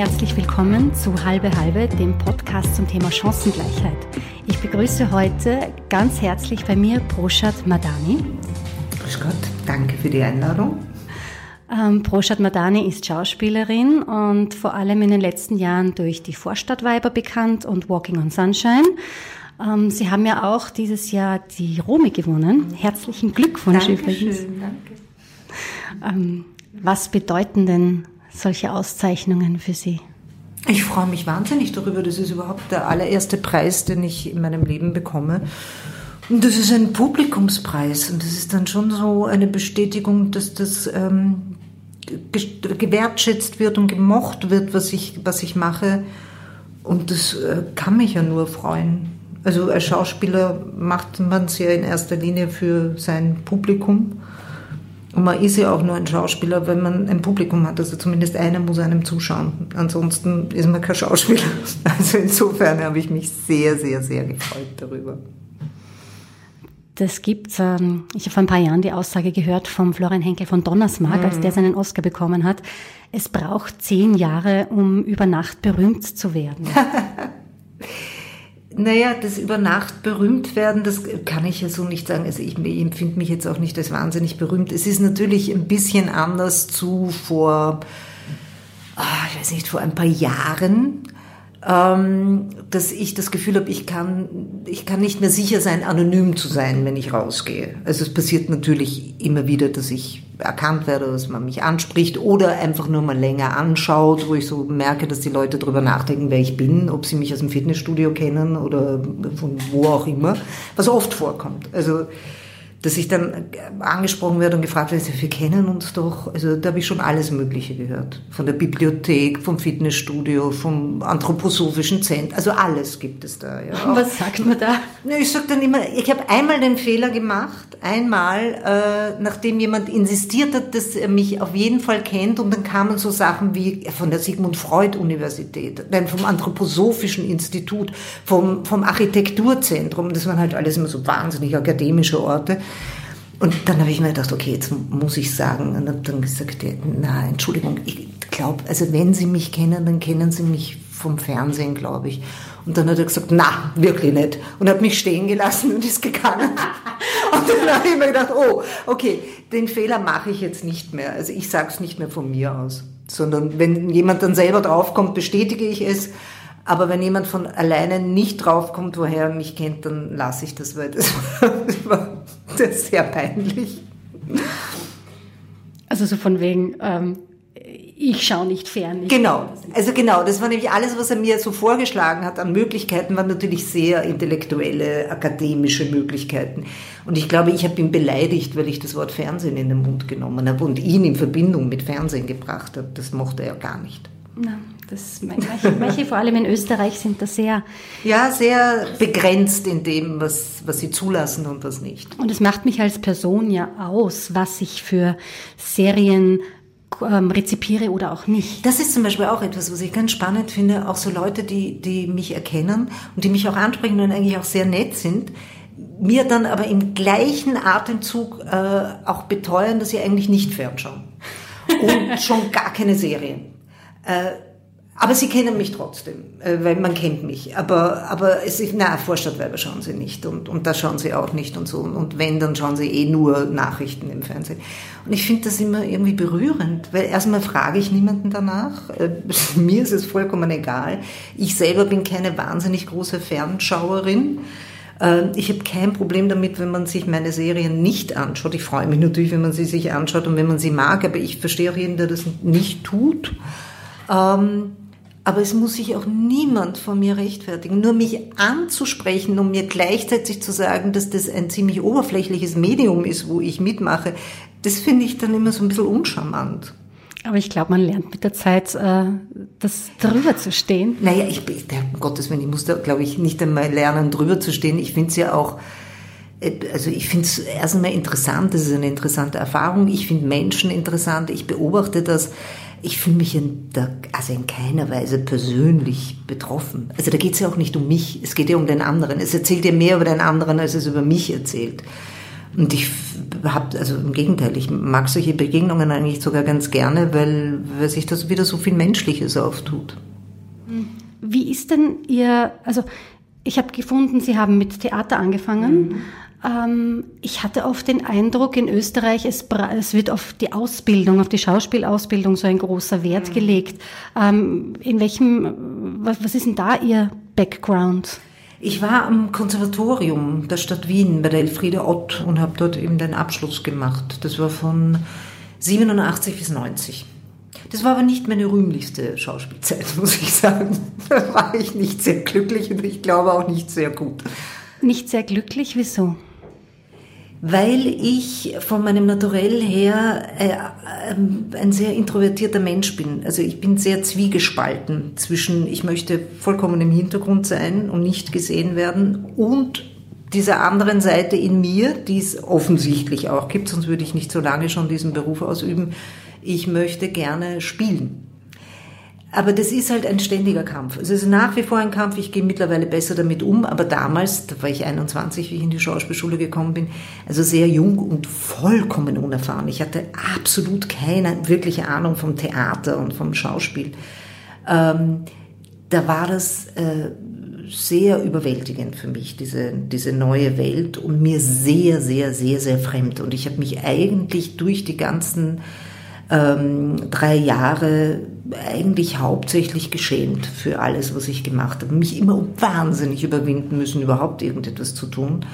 herzlich willkommen zu Halbe Halbe, dem Podcast zum Thema Chancengleichheit. Ich begrüße heute ganz herzlich bei mir Proshat Madani. Grüß Gott, danke für die Einladung. Ähm, Proshat Madani ist Schauspielerin und vor allem in den letzten Jahren durch die Vorstadtweiber bekannt und Walking on Sunshine. Ähm, Sie haben ja auch dieses Jahr die Romy gewonnen. Herzlichen Glückwunsch Dankeschön, übrigens. Danke. Ähm, was bedeuten denn solche Auszeichnungen für Sie? Ich freue mich wahnsinnig darüber. Das ist überhaupt der allererste Preis, den ich in meinem Leben bekomme. Und das ist ein Publikumspreis. Und das ist dann schon so eine Bestätigung, dass das ähm, gewertschätzt wird und gemocht wird, was ich, was ich mache. Und das äh, kann mich ja nur freuen. Also als Schauspieler macht man es ja in erster Linie für sein Publikum. Und man ist ja auch nur ein Schauspieler, wenn man ein Publikum hat. Also zumindest einer muss einem zuschauen. Ansonsten ist man kein Schauspieler. Also insofern habe ich mich sehr, sehr, sehr gefreut darüber. Das gibt's. Ähm, ich habe vor ein paar Jahren die Aussage gehört vom Florian Henkel von Donnersmarck, als der seinen Oscar bekommen hat. Es braucht zehn Jahre, um über Nacht berühmt zu werden. Naja, das über Nacht berühmt werden, das kann ich ja so nicht sagen. Also ich, ich empfinde mich jetzt auch nicht als wahnsinnig berühmt. Es ist natürlich ein bisschen anders zu vor, ah, ich weiß nicht, vor ein paar Jahren, dass ich das Gefühl habe, ich kann, ich kann nicht mehr sicher sein, anonym zu sein, wenn ich rausgehe. Also es passiert natürlich immer wieder, dass ich erkannt werde, dass man mich anspricht oder einfach nur mal länger anschaut, wo ich so merke, dass die Leute darüber nachdenken, wer ich bin, ob sie mich aus dem Fitnessstudio kennen oder von wo auch immer, was oft vorkommt. Also dass ich dann angesprochen werde und gefragt werde, wir kennen uns doch. Also da habe ich schon alles Mögliche gehört. Von der Bibliothek, vom Fitnessstudio, vom anthroposophischen Zentrum. Also alles gibt es da. Ja. Was sagt man da? Ich sage dann immer, ich habe einmal den Fehler gemacht, einmal, äh, nachdem jemand insistiert hat, dass er mich auf jeden Fall kennt und dann kamen so Sachen wie von der Sigmund Freud Universität, dann vom anthroposophischen Institut, vom, vom Architekturzentrum. Das waren halt alles immer so wahnsinnig akademische Orte. Und dann habe ich mir gedacht, okay, jetzt muss ich sagen. Und habe dann gesagt, na, Entschuldigung, ich glaube, also wenn Sie mich kennen, dann kennen Sie mich vom Fernsehen, glaube ich. Und dann hat er gesagt, na, wirklich nicht. Und hat mich stehen gelassen und ist gegangen. und dann habe ich mir gedacht, oh, okay, den Fehler mache ich jetzt nicht mehr. Also ich sage es nicht mehr von mir aus. Sondern wenn jemand dann selber draufkommt, bestätige ich es. Aber wenn jemand von alleine nicht draufkommt, woher er mich kennt, dann lasse ich das, weil das war, das ist sehr peinlich. Also so von wegen, ähm, ich schaue nicht fern. genau, also genau, das war nämlich alles, was er mir so vorgeschlagen hat an Möglichkeiten, waren natürlich sehr intellektuelle, akademische Möglichkeiten. Und ich glaube, ich habe ihn beleidigt, weil ich das Wort Fernsehen in den Mund genommen habe und ihn in Verbindung mit Fernsehen gebracht habe. Das mochte er gar nicht. Na, das, manche, manche, vor allem in Österreich, sind da sehr... Ja, sehr begrenzt in dem, was, was sie zulassen und was nicht. Und es macht mich als Person ja aus, was ich für Serien ähm, rezipiere oder auch nicht. Das ist zum Beispiel auch etwas, was ich ganz spannend finde. Auch so Leute, die, die mich erkennen und die mich auch ansprechen und eigentlich auch sehr nett sind, mir dann aber im gleichen Atemzug äh, auch beteuern, dass sie eigentlich nicht fernschauen. Und schon gar keine Serien. Äh, aber sie kennen mich trotzdem, äh, weil man kennt mich. Aber, aber es ist, na, Vorstadtweiber schauen sie nicht und, und da schauen sie auch nicht und so. Und wenn, dann schauen sie eh nur Nachrichten im Fernsehen. Und ich finde das immer irgendwie berührend, weil erstmal frage ich niemanden danach. Äh, mir ist es vollkommen egal. Ich selber bin keine wahnsinnig große Fernschauerin. Ich habe kein Problem damit, wenn man sich meine Serien nicht anschaut. Ich freue mich natürlich, wenn man sie sich anschaut und wenn man sie mag, aber ich verstehe auch jeden, der das nicht tut. Ähm, aber es muss sich auch niemand von mir rechtfertigen. Nur mich anzusprechen, um mir gleichzeitig zu sagen, dass das ein ziemlich oberflächliches Medium ist, wo ich mitmache, das finde ich dann immer so ein bisschen uncharmant. Aber ich glaube, man lernt mit der Zeit, äh, das drüber zu stehen. Naja, ich, um Gottes Willen, ich muss da, glaube ich, nicht einmal lernen, drüber zu stehen. Ich finde es ja auch, äh, also ich finde es erst einmal interessant, das ist eine interessante Erfahrung. Ich finde Menschen interessant, ich beobachte das ich fühle mich in, der, also in keiner Weise persönlich betroffen. Also da geht es ja auch nicht um mich, es geht ja um den anderen. Es erzählt ja mehr über den anderen, als es über mich erzählt. Und ich habe, also im Gegenteil, ich mag solche Begegnungen eigentlich sogar ganz gerne, weil, weil sich das wieder so viel Menschliches auftut. Wie ist denn Ihr, also ich habe gefunden, Sie haben mit Theater angefangen. Mhm. Ähm, ich hatte oft den Eindruck, in Österreich, es, es, wird auf die Ausbildung, auf die Schauspielausbildung so ein großer Wert mhm. gelegt. Ähm, in welchem, was, was ist denn da Ihr Background? Ich war am Konservatorium der Stadt Wien bei der Elfriede Ott und habe dort eben den Abschluss gemacht. Das war von 87 bis 90. Das war aber nicht meine rühmlichste Schauspielzeit, muss ich sagen. Da war ich nicht sehr glücklich und ich glaube auch nicht sehr gut. Nicht sehr glücklich? Wieso? Weil ich von meinem Naturell her äh, ein sehr introvertierter Mensch bin. Also ich bin sehr zwiegespalten zwischen, ich möchte vollkommen im Hintergrund sein und nicht gesehen werden und dieser anderen Seite in mir, die es offensichtlich auch gibt, sonst würde ich nicht so lange schon diesen Beruf ausüben. Ich möchte gerne spielen. Aber das ist halt ein ständiger Kampf. Es ist nach wie vor ein Kampf. Ich gehe mittlerweile besser damit um. Aber damals, da war ich 21, wie ich in die Schauspielschule gekommen bin, also sehr jung und vollkommen unerfahren. Ich hatte absolut keine wirkliche Ahnung vom Theater und vom Schauspiel. Ähm, da war das äh, sehr überwältigend für mich, diese, diese neue Welt und mir sehr, sehr, sehr, sehr fremd. Und ich habe mich eigentlich durch die ganzen ähm, drei Jahre eigentlich hauptsächlich geschämt für alles, was ich gemacht habe. Mich immer wahnsinnig überwinden müssen, überhaupt irgendetwas zu tun.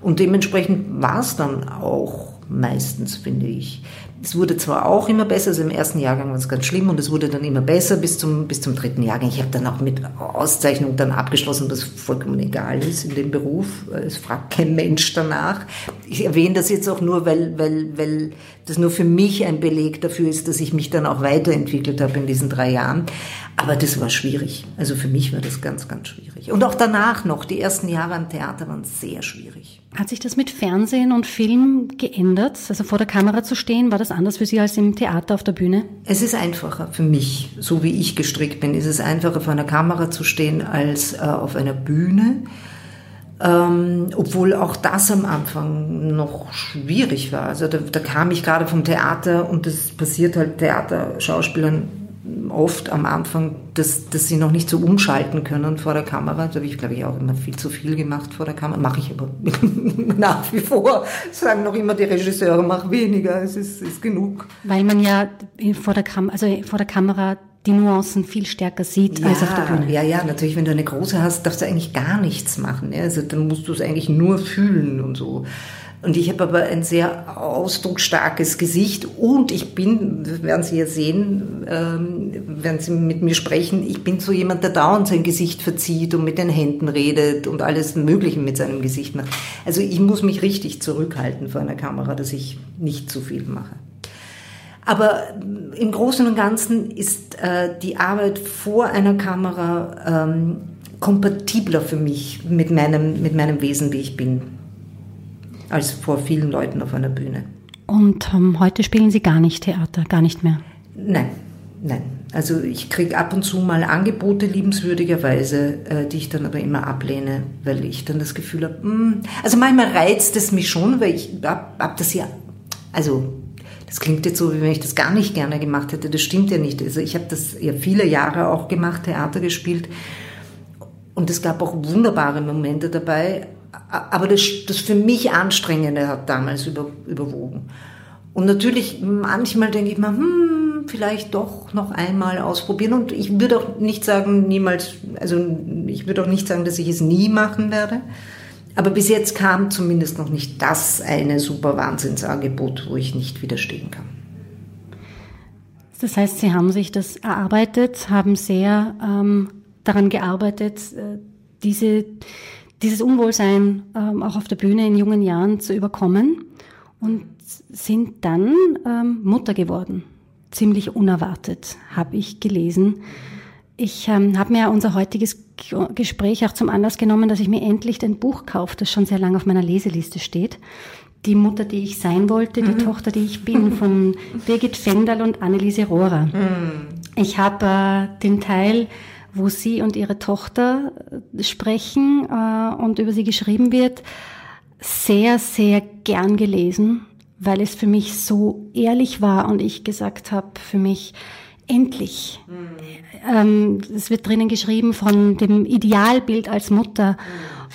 Und dementsprechend war es dann auch meistens, finde ich. Es wurde zwar auch immer besser, also im ersten Jahrgang war es ganz schlimm und es wurde dann immer besser bis zum, bis zum dritten Jahrgang. Ich habe dann auch mit Auszeichnung dann abgeschlossen, was vollkommen egal ist in dem Beruf. Es fragt kein Mensch danach. Ich erwähne das jetzt auch nur, weil, weil, weil das nur für mich ein Beleg dafür ist, dass ich mich dann auch weiterentwickelt habe in diesen drei Jahren. Aber das war schwierig. Also für mich war das ganz, ganz schwierig. Und auch danach noch, die ersten Jahre am Theater waren sehr schwierig. Hat sich das mit Fernsehen und Film geändert? Also vor der Kamera zu stehen, war das anders für Sie als im Theater auf der Bühne? Es ist einfacher für mich, so wie ich gestrickt bin. Ist es einfacher vor einer Kamera zu stehen als äh, auf einer Bühne. Ähm, obwohl auch das am Anfang noch schwierig war. Also da, da kam ich gerade vom Theater und das passiert halt Theaterschauspielern oft am Anfang, dass, dass sie noch nicht so umschalten können vor der Kamera. Da habe ich, glaube ich, auch immer viel zu viel gemacht vor der Kamera. Mache ich aber nach wie vor. Sagen noch immer die Regisseure, mach weniger, es ist, ist genug. Weil man ja vor der, Kam also vor der Kamera die Nuancen viel stärker sieht ja, als auf der Bühne. Ja, ja, natürlich, wenn du eine große hast, darfst du eigentlich gar nichts machen. Ja? Also dann musst du es eigentlich nur fühlen und so. Und ich habe aber ein sehr ausdrucksstarkes Gesicht und ich bin, werden Sie ja sehen, ähm, werden Sie mit mir sprechen, ich bin so jemand, der dauernd sein Gesicht verzieht und mit den Händen redet und alles Mögliche mit seinem Gesicht macht. Also ich muss mich richtig zurückhalten vor einer Kamera, dass ich nicht zu viel mache. Aber im Großen und Ganzen ist äh, die Arbeit vor einer Kamera ähm, kompatibler für mich mit meinem, mit meinem Wesen, wie ich bin als vor vielen Leuten auf einer Bühne. Und ähm, heute spielen Sie gar nicht Theater, gar nicht mehr? Nein, nein. Also ich kriege ab und zu mal Angebote liebenswürdigerweise, äh, die ich dann aber immer ablehne, weil ich dann das Gefühl habe, hm, also manchmal reizt es mich schon, weil ich habe hab das ja, also das klingt jetzt so, wie wenn ich das gar nicht gerne gemacht hätte. Das stimmt ja nicht. Also ich habe das ja viele Jahre auch gemacht, Theater gespielt. Und es gab auch wunderbare Momente dabei aber das, das für mich Anstrengende hat damals über, überwogen. Und natürlich, manchmal denke ich mir, hm, vielleicht doch noch einmal ausprobieren. Und ich würde auch nicht sagen, niemals, also ich würde auch nicht sagen, dass ich es nie machen werde. Aber bis jetzt kam zumindest noch nicht das eine super Wahnsinnsangebot, wo ich nicht widerstehen kann. Das heißt, Sie haben sich das erarbeitet, haben sehr ähm, daran gearbeitet, äh, diese dieses Unwohlsein ähm, auch auf der Bühne in jungen Jahren zu überkommen und sind dann ähm, Mutter geworden. Ziemlich unerwartet, habe ich gelesen. Ich ähm, habe mir unser heutiges Gespräch auch zum Anlass genommen, dass ich mir endlich ein Buch kaufe, das schon sehr lange auf meiner Leseliste steht. Die Mutter, die ich sein wollte, die mhm. Tochter, die ich bin, von Birgit Fendal und Anneliese Rohrer. Mhm. Ich habe äh, den Teil wo Sie und Ihre Tochter äh, sprechen äh, und über Sie geschrieben wird, sehr, sehr gern gelesen, weil es für mich so ehrlich war und ich gesagt habe, für mich, endlich. Mhm. Ähm, es wird drinnen geschrieben von dem Idealbild als Mutter.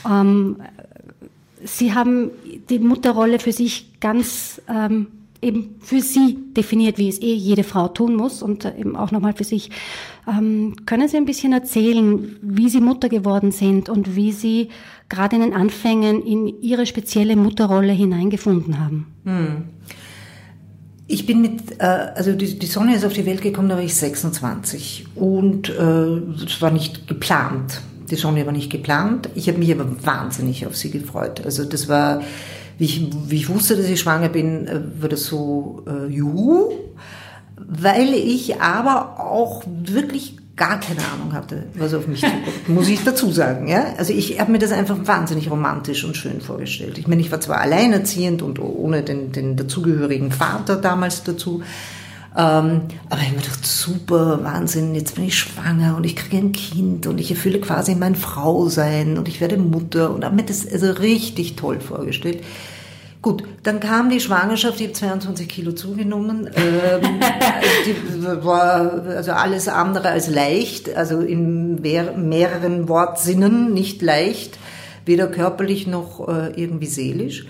Mhm. Ähm, Sie haben die Mutterrolle für sich ganz ähm, eben für Sie definiert, wie es eh jede Frau tun muss und äh, eben auch nochmal für sich. Ähm, können Sie ein bisschen erzählen, wie Sie Mutter geworden sind und wie Sie gerade in den Anfängen in Ihre spezielle Mutterrolle hineingefunden haben? Hm. Ich bin mit, äh, also die, die Sonne ist auf die Welt gekommen, da war ich 26 und es äh, war nicht geplant. Die Sonne war nicht geplant. Ich habe mich aber wahnsinnig auf sie gefreut. Also das war, wie ich, wie ich wusste, dass ich schwanger bin, äh, war das so, äh, juhu. Weil ich aber auch wirklich gar keine Ahnung hatte, was auf mich zukommt, muss ich dazu sagen. Ja? Also ich habe mir das einfach wahnsinnig romantisch und schön vorgestellt. Ich meine, ich war zwar alleinerziehend und ohne den, den dazugehörigen Vater damals dazu, ähm, aber ich habe mir gedacht, super, Wahnsinn, jetzt bin ich schwanger und ich kriege ein Kind und ich erfülle quasi mein Frausein und ich werde Mutter und habe mir das also richtig toll vorgestellt. Gut, dann kam die Schwangerschaft, ich habe 22 Kilo zugenommen. Ähm, die war also alles andere als leicht, also in mehreren Wortsinnen nicht leicht, weder körperlich noch äh, irgendwie seelisch.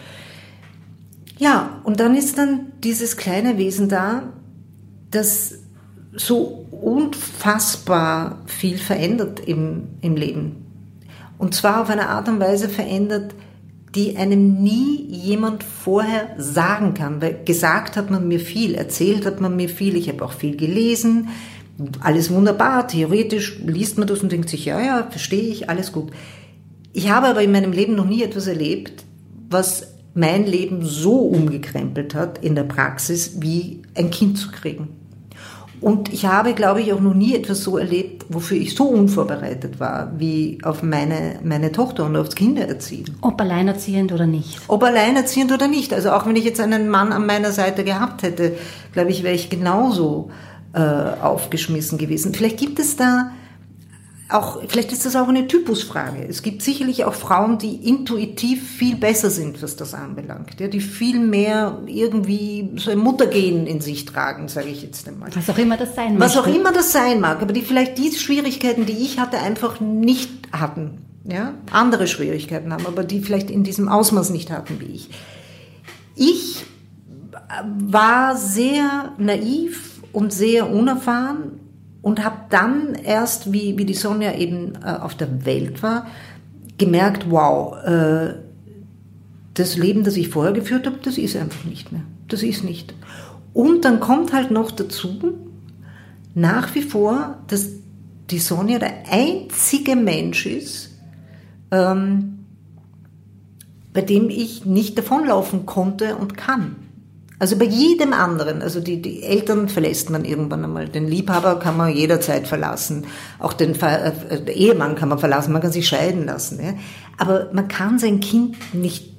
Ja, und dann ist dann dieses kleine Wesen da, das so unfassbar viel verändert im, im Leben. Und zwar auf eine Art und Weise verändert, die einem nie jemand vorher sagen kann. Weil gesagt hat man mir viel, erzählt hat man mir viel, ich habe auch viel gelesen, alles wunderbar, theoretisch liest man das und denkt sich, ja, ja, verstehe ich, alles gut. Ich habe aber in meinem Leben noch nie etwas erlebt, was mein Leben so umgekrempelt hat in der Praxis, wie ein Kind zu kriegen. Und ich habe, glaube ich, auch noch nie etwas so erlebt, wofür ich so unvorbereitet war, wie auf meine, meine Tochter und aufs Kindererziehen. Ob alleinerziehend oder nicht. Ob alleinerziehend oder nicht. Also auch wenn ich jetzt einen Mann an meiner Seite gehabt hätte, glaube ich, wäre ich genauso äh, aufgeschmissen gewesen. Vielleicht gibt es da auch, vielleicht ist das auch eine Typusfrage. Es gibt sicherlich auch Frauen, die intuitiv viel besser sind, was das anbelangt, ja, die viel mehr irgendwie so ein Muttergehen in sich tragen, sage ich jetzt einmal. Was auch immer das sein mag. Was auch immer das sein mag, aber die vielleicht diese Schwierigkeiten, die ich hatte, einfach nicht hatten, ja, andere Schwierigkeiten haben, aber die vielleicht in diesem Ausmaß nicht hatten wie ich. Ich war sehr naiv und sehr unerfahren und habe dann erst, wie, wie die Sonja eben äh, auf der Welt war, gemerkt, wow, äh, das Leben, das ich vorher geführt habe, das ist einfach nicht mehr. Das ist nicht. Und dann kommt halt noch dazu, nach wie vor, dass die Sonja der einzige Mensch ist, ähm, bei dem ich nicht davonlaufen konnte und kann. Also bei jedem anderen, also die, die Eltern verlässt man irgendwann einmal, den Liebhaber kann man jederzeit verlassen, auch den, äh, den Ehemann kann man verlassen, man kann sich scheiden lassen. Ja? Aber man kann sein Kind nicht,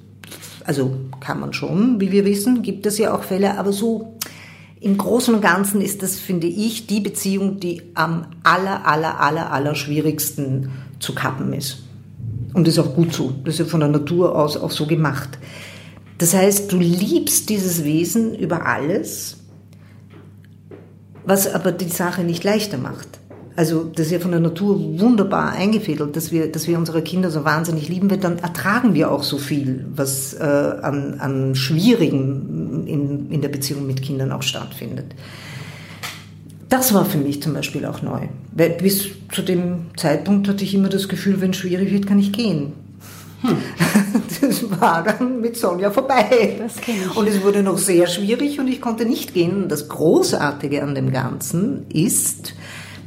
also kann man schon, wie wir wissen, gibt es ja auch Fälle, aber so im Großen und Ganzen ist das, finde ich, die Beziehung, die am aller, aller, aller, aller schwierigsten zu kappen ist. Und das ist auch gut so. Das ist ja von der Natur aus auch so gemacht. Das heißt, du liebst dieses Wesen über alles, was aber die Sache nicht leichter macht. Also das ist ja von der Natur wunderbar eingefädelt, dass wir, dass wir unsere Kinder so wahnsinnig lieben, weil dann ertragen wir auch so viel, was äh, an, an Schwierigen in, in der Beziehung mit Kindern auch stattfindet. Das war für mich zum Beispiel auch neu. Weil bis zu dem Zeitpunkt hatte ich immer das Gefühl, wenn es schwierig wird, kann ich gehen. Hm. Das war dann mit Sonja vorbei. Und es wurde noch sehr schwierig und ich konnte nicht gehen. Das Großartige an dem Ganzen ist,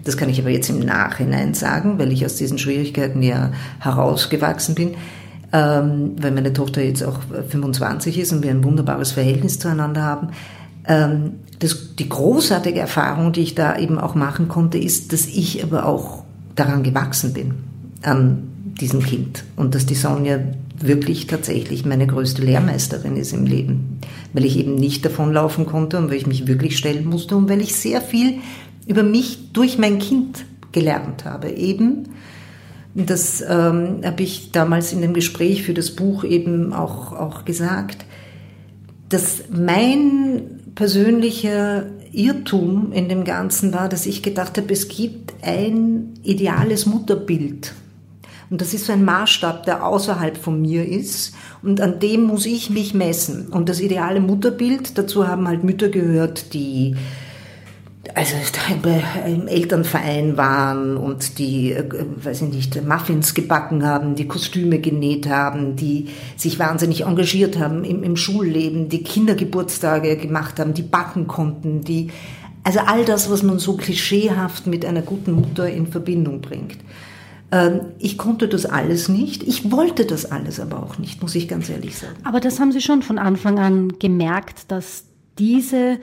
das kann ich aber jetzt im Nachhinein sagen, weil ich aus diesen Schwierigkeiten ja herausgewachsen bin, ähm, weil meine Tochter jetzt auch 25 ist und wir ein wunderbares Verhältnis zueinander haben. Ähm, das, die großartige Erfahrung, die ich da eben auch machen konnte, ist, dass ich aber auch daran gewachsen bin, an diesem Kind. Und dass die Sonja wirklich tatsächlich meine größte Lehrmeisterin ist im Leben. Weil ich eben nicht davonlaufen konnte und weil ich mich wirklich stellen musste und weil ich sehr viel über mich durch mein Kind gelernt habe. Eben Das ähm, habe ich damals in dem Gespräch für das Buch eben auch, auch gesagt, dass mein persönlicher Irrtum in dem Ganzen war, dass ich gedacht habe, es gibt ein ideales Mutterbild. Und das ist so ein Maßstab, der außerhalb von mir ist. Und an dem muss ich mich messen. Und das ideale Mutterbild, dazu haben halt Mütter gehört, die also im Elternverein waren und die, äh, weiß ich nicht, Muffins gebacken haben, die Kostüme genäht haben, die sich wahnsinnig engagiert haben im, im Schulleben, die Kindergeburtstage gemacht haben, die backen konnten, die, also all das, was man so klischeehaft mit einer guten Mutter in Verbindung bringt. Ähm, ich konnte das alles nicht. Ich wollte das alles aber auch nicht, muss ich ganz ehrlich sagen. Aber das haben Sie schon von Anfang an gemerkt, dass diese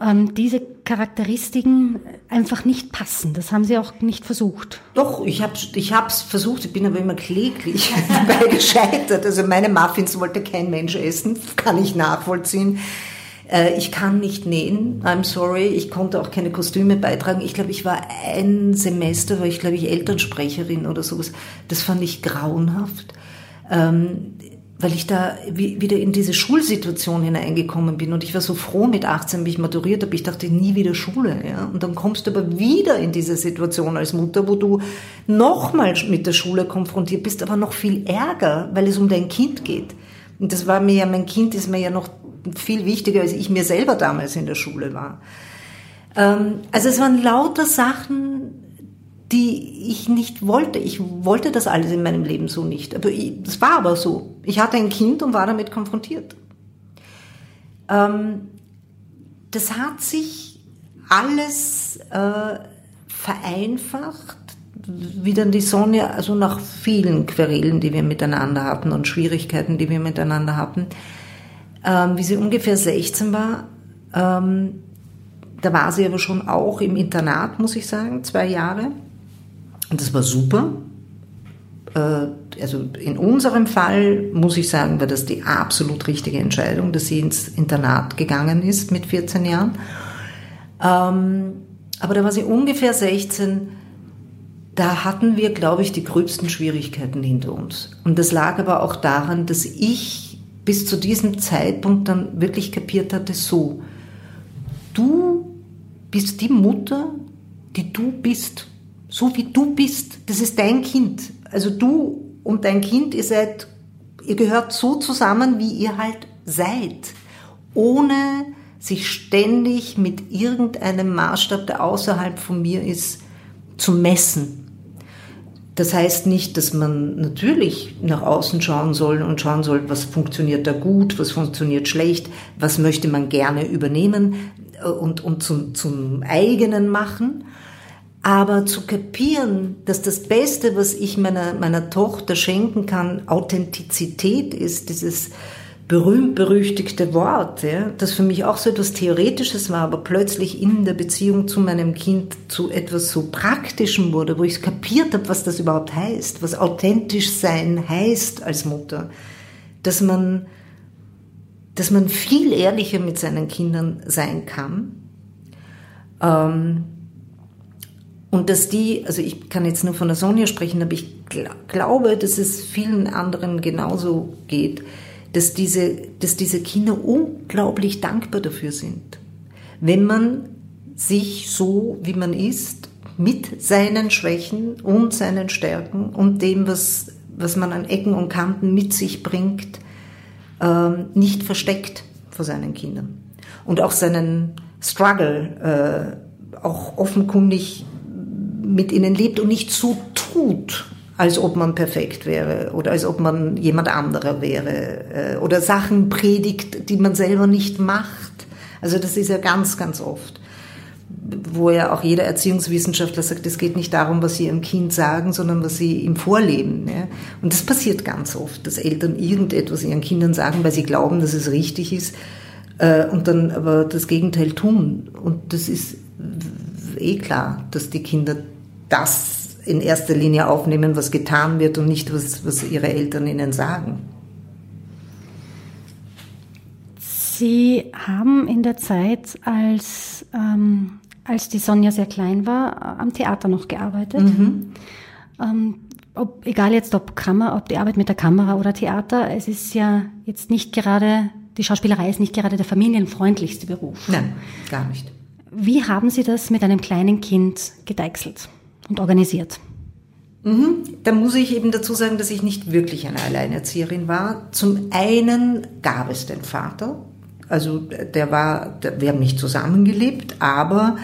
ähm, diese Charakteristiken einfach nicht passen. Das haben Sie auch nicht versucht. Doch, ich habe es ich hab's versucht, ich bin aber immer kläglich dabei gescheitert. Also meine Muffins wollte kein Mensch essen, kann ich nachvollziehen. Äh, ich kann nicht nähen, I'm sorry. Ich konnte auch keine Kostüme beitragen. Ich glaube, ich war ein Semester, war ich glaube ich Elternsprecherin oder sowas. Das fand ich grauenhaft. Ähm, weil ich da wieder in diese Schulsituation hineingekommen bin und ich war so froh mit 18, wie ich maturiert habe. Ich dachte nie wieder Schule, ja. Und dann kommst du aber wieder in diese Situation als Mutter, wo du nochmal mit der Schule konfrontiert bist, aber noch viel ärger, weil es um dein Kind geht. Und das war mir ja, mein Kind ist mir ja noch viel wichtiger, als ich mir selber damals in der Schule war. Ähm, also es waren lauter Sachen, die ich nicht wollte. Ich wollte das alles in meinem Leben so nicht. Aber es war aber so. Ich hatte ein Kind und war damit konfrontiert. Ähm, das hat sich alles äh, vereinfacht, wie dann die Sonja, also nach vielen Querelen, die wir miteinander hatten und Schwierigkeiten, die wir miteinander hatten, ähm, wie sie ungefähr 16 war, ähm, da war sie aber schon auch im Internat, muss ich sagen, zwei Jahre. Und das war super. Äh, also in unserem Fall muss ich sagen, war das die absolut richtige Entscheidung, dass sie ins Internat gegangen ist mit 14 Jahren. Ähm, aber da war sie ungefähr 16. Da hatten wir, glaube ich, die gröbsten Schwierigkeiten hinter uns. Und das lag aber auch daran, dass ich bis zu diesem Zeitpunkt dann wirklich kapiert hatte, so, du bist die Mutter, die du bist so wie du bist. Das ist dein Kind. Also du und dein Kind, ihr seid, ihr gehört so zusammen, wie ihr halt seid. Ohne sich ständig mit irgendeinem Maßstab, der außerhalb von mir ist, zu messen. Das heißt nicht, dass man natürlich nach außen schauen soll und schauen soll, was funktioniert da gut, was funktioniert schlecht, was möchte man gerne übernehmen und, und zum, zum eigenen machen. Aber zu kapieren, dass das Beste, was ich meiner, meiner Tochter schenken kann, Authentizität ist, dieses berühmt-berüchtigte Wort, ja, das für mich auch so etwas Theoretisches war, aber plötzlich in der Beziehung zu meinem Kind zu etwas so Praktischem wurde, wo ich kapiert habe, was das überhaupt heißt, was authentisch sein heißt als Mutter, dass man, dass man viel ehrlicher mit seinen Kindern sein kann. Ähm, und dass die, also ich kann jetzt nur von der Sonja sprechen, aber ich gl glaube, dass es vielen anderen genauso geht, dass diese, dass diese Kinder unglaublich dankbar dafür sind. Wenn man sich so, wie man ist, mit seinen Schwächen und seinen Stärken und dem, was, was man an Ecken und Kanten mit sich bringt, ähm, nicht versteckt vor seinen Kindern. Und auch seinen Struggle äh, auch offenkundig mit ihnen lebt und nicht so tut, als ob man perfekt wäre oder als ob man jemand anderer wäre äh, oder Sachen predigt, die man selber nicht macht. Also das ist ja ganz, ganz oft, wo ja auch jeder Erziehungswissenschaftler sagt, es geht nicht darum, was sie ihrem Kind sagen, sondern was sie ihm vorleben. Ja? Und das passiert ganz oft, dass Eltern irgendetwas ihren Kindern sagen, weil sie glauben, dass es richtig ist äh, und dann aber das Gegenteil tun. Und das ist eh klar, dass die Kinder das in erster Linie aufnehmen, was getan wird und nicht, was, was ihre Eltern ihnen sagen. Sie haben in der Zeit, als, ähm, als die Sonja sehr klein war, am Theater noch gearbeitet. Mhm. Ähm, ob, egal jetzt ob Kammer, ob die Arbeit mit der Kamera oder Theater, es ist ja jetzt nicht gerade, die Schauspielerei ist nicht gerade der familienfreundlichste Beruf. Nein, gar nicht. Wie haben Sie das mit einem kleinen Kind gedeichselt und organisiert? Mhm. Da muss ich eben dazu sagen, dass ich nicht wirklich eine Alleinerzieherin war. Zum einen gab es den Vater, also der war, wir haben nicht zusammengelebt, aber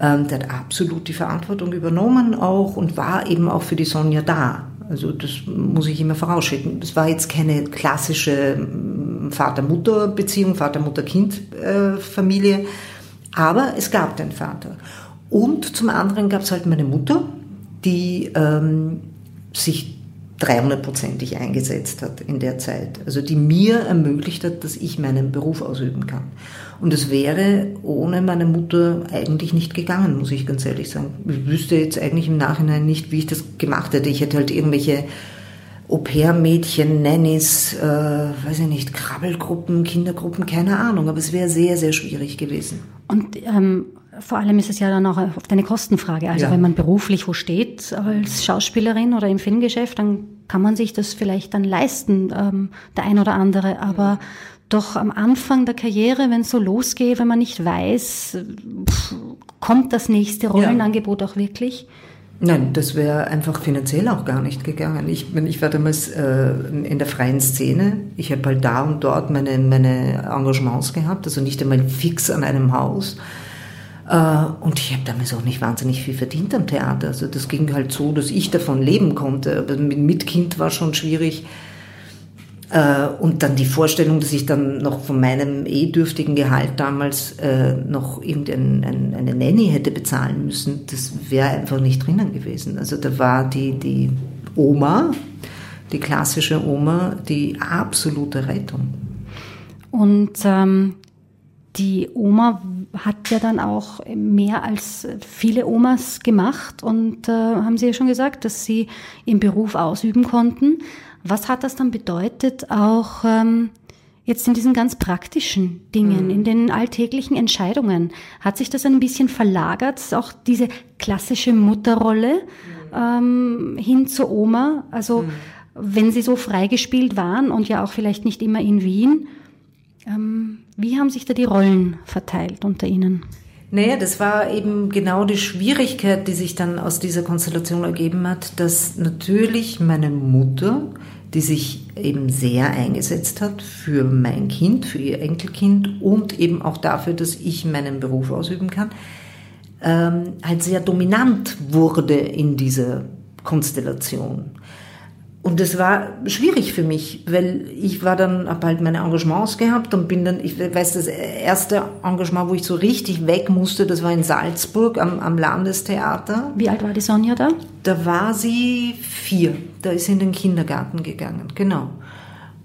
ähm, der hat absolut die Verantwortung übernommen auch und war eben auch für die Sonja da. Also das muss ich immer vorausschicken. Das war jetzt keine klassische mm, Vater-Mutter-Beziehung, Vater-Mutter-Kind-Familie, aber es gab den Vater. Und zum anderen gab es halt meine Mutter, die ähm, sich 300-prozentig eingesetzt hat in der Zeit. Also die mir ermöglicht hat, dass ich meinen Beruf ausüben kann. Und es wäre ohne meine Mutter eigentlich nicht gegangen, muss ich ganz ehrlich sagen. Ich wüsste jetzt eigentlich im Nachhinein nicht, wie ich das gemacht hätte. Ich hätte halt irgendwelche Au-pair-Mädchen, Nannies, äh, weiß ich nicht, Krabbelgruppen, Kindergruppen, keine Ahnung. Aber es wäre sehr, sehr schwierig gewesen. Und ähm, vor allem ist es ja dann auch oft eine Kostenfrage. Also ja. wenn man beruflich wo steht als Schauspielerin oder im Filmgeschäft, dann kann man sich das vielleicht dann leisten, ähm, der ein oder andere. Aber doch am Anfang der Karriere, wenn es so losgeht, wenn man nicht weiß, pff, kommt das nächste Rollenangebot ja. auch wirklich? Nein, das wäre einfach finanziell auch gar nicht gegangen. Ich, ich war damals äh, in der freien Szene. Ich habe halt da und dort meine, meine Engagements gehabt, also nicht einmal fix an einem Haus. Äh, und ich habe damals auch nicht wahnsinnig viel verdient am Theater. Also das ging halt so, dass ich davon leben konnte. Aber mit Kind war schon schwierig. Äh, und dann die Vorstellung, dass ich dann noch von meinem eh dürftigen Gehalt damals äh, noch irgendeine eine Nanny hätte bezahlen müssen, das wäre einfach nicht drinnen gewesen. Also da war die, die Oma, die klassische Oma, die absolute Rettung. Und ähm, die Oma hat ja dann auch mehr als viele Omas gemacht und äh, haben Sie ja schon gesagt, dass Sie Ihren Beruf ausüben konnten. Was hat das dann bedeutet, auch ähm, jetzt in diesen ganz praktischen Dingen, mhm. in den alltäglichen Entscheidungen? Hat sich das ein bisschen verlagert, auch diese klassische Mutterrolle mhm. ähm, hin zur Oma? Also mhm. wenn Sie so freigespielt waren und ja auch vielleicht nicht immer in Wien, ähm, wie haben sich da die Rollen verteilt unter Ihnen? Naja, das war eben genau die Schwierigkeit, die sich dann aus dieser Konstellation ergeben hat, dass natürlich meine Mutter, die sich eben sehr eingesetzt hat für mein Kind, für ihr Enkelkind und eben auch dafür, dass ich meinen Beruf ausüben kann, ähm, halt sehr dominant wurde in dieser Konstellation. Und das war schwierig für mich, weil ich war dann, habe halt meine Engagements gehabt und bin dann, ich weiß, das erste Engagement, wo ich so richtig weg musste, das war in Salzburg am, am Landestheater. Wie alt war die Sonja da? Da war sie vier. Da ist sie in den Kindergarten gegangen, genau.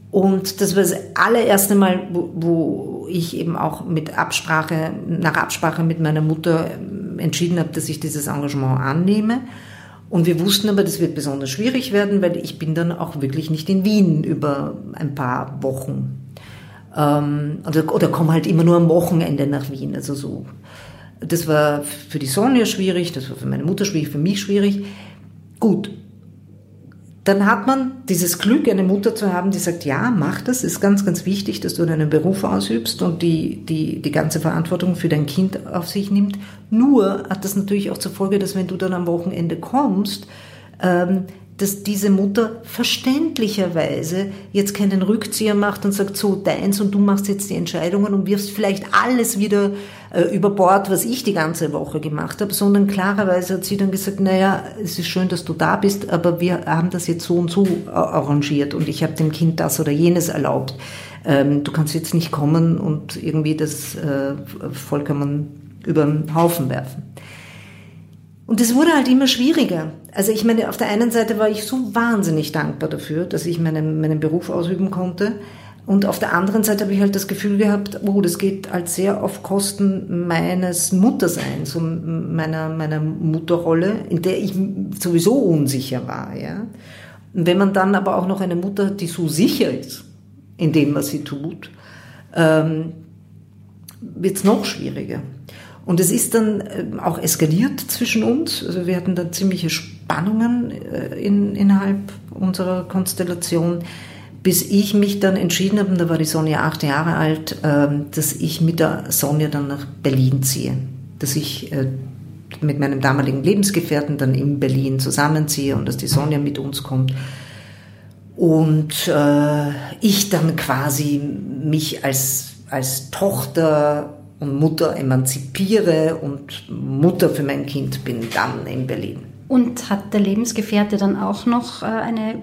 Und das war das allererste Mal, wo, wo ich eben auch mit Absprache, nach Absprache mit meiner Mutter entschieden habe, dass ich dieses Engagement annehme. Und wir wussten aber, das wird besonders schwierig werden, weil ich bin dann auch wirklich nicht in Wien über ein paar Wochen. Ähm, oder, oder komme halt immer nur am Wochenende nach Wien. Also so. Das war für die Sonja schwierig, das war für meine Mutter schwierig, für mich schwierig. Gut, dann hat man dieses Glück, eine Mutter zu haben, die sagt, ja, mach das, ist ganz, ganz wichtig, dass du deinen Beruf ausübst und die, die, die ganze Verantwortung für dein Kind auf sich nimmt. Nur hat das natürlich auch zur Folge, dass wenn du dann am Wochenende kommst, ähm, dass diese Mutter verständlicherweise jetzt keinen Rückzieher macht und sagt, so deins und du machst jetzt die Entscheidungen und wirfst vielleicht alles wieder über Bord, was ich die ganze Woche gemacht habe, sondern klarerweise hat sie dann gesagt, naja, es ist schön, dass du da bist, aber wir haben das jetzt so und so arrangiert und ich habe dem Kind das oder jenes erlaubt. Ähm, du kannst jetzt nicht kommen und irgendwie das äh, vollkommen über den Haufen werfen. Und es wurde halt immer schwieriger. Also ich meine, auf der einen Seite war ich so wahnsinnig dankbar dafür, dass ich meinen, meinen Beruf ausüben konnte. Und auf der anderen Seite habe ich halt das Gefühl gehabt, oh, das geht halt sehr auf Kosten meines Mutterseins und meiner, meiner Mutterrolle, in der ich sowieso unsicher war, ja. Und wenn man dann aber auch noch eine Mutter hat, die so sicher ist in dem, was sie tut, ähm, wird es noch schwieriger. Und es ist dann ähm, auch eskaliert zwischen uns. Also wir hatten da ziemliche Spannungen äh, in, innerhalb unserer Konstellation, bis ich mich dann entschieden habe, und da war die Sonja acht Jahre alt, äh, dass ich mit der Sonja dann nach Berlin ziehe. Dass ich äh, mit meinem damaligen Lebensgefährten dann in Berlin zusammenziehe und dass die Sonja mit uns kommt. Und äh, ich dann quasi mich als, als Tochter und Mutter emanzipiere und Mutter für mein Kind bin dann in Berlin. Und hat der Lebensgefährte dann auch noch äh, eine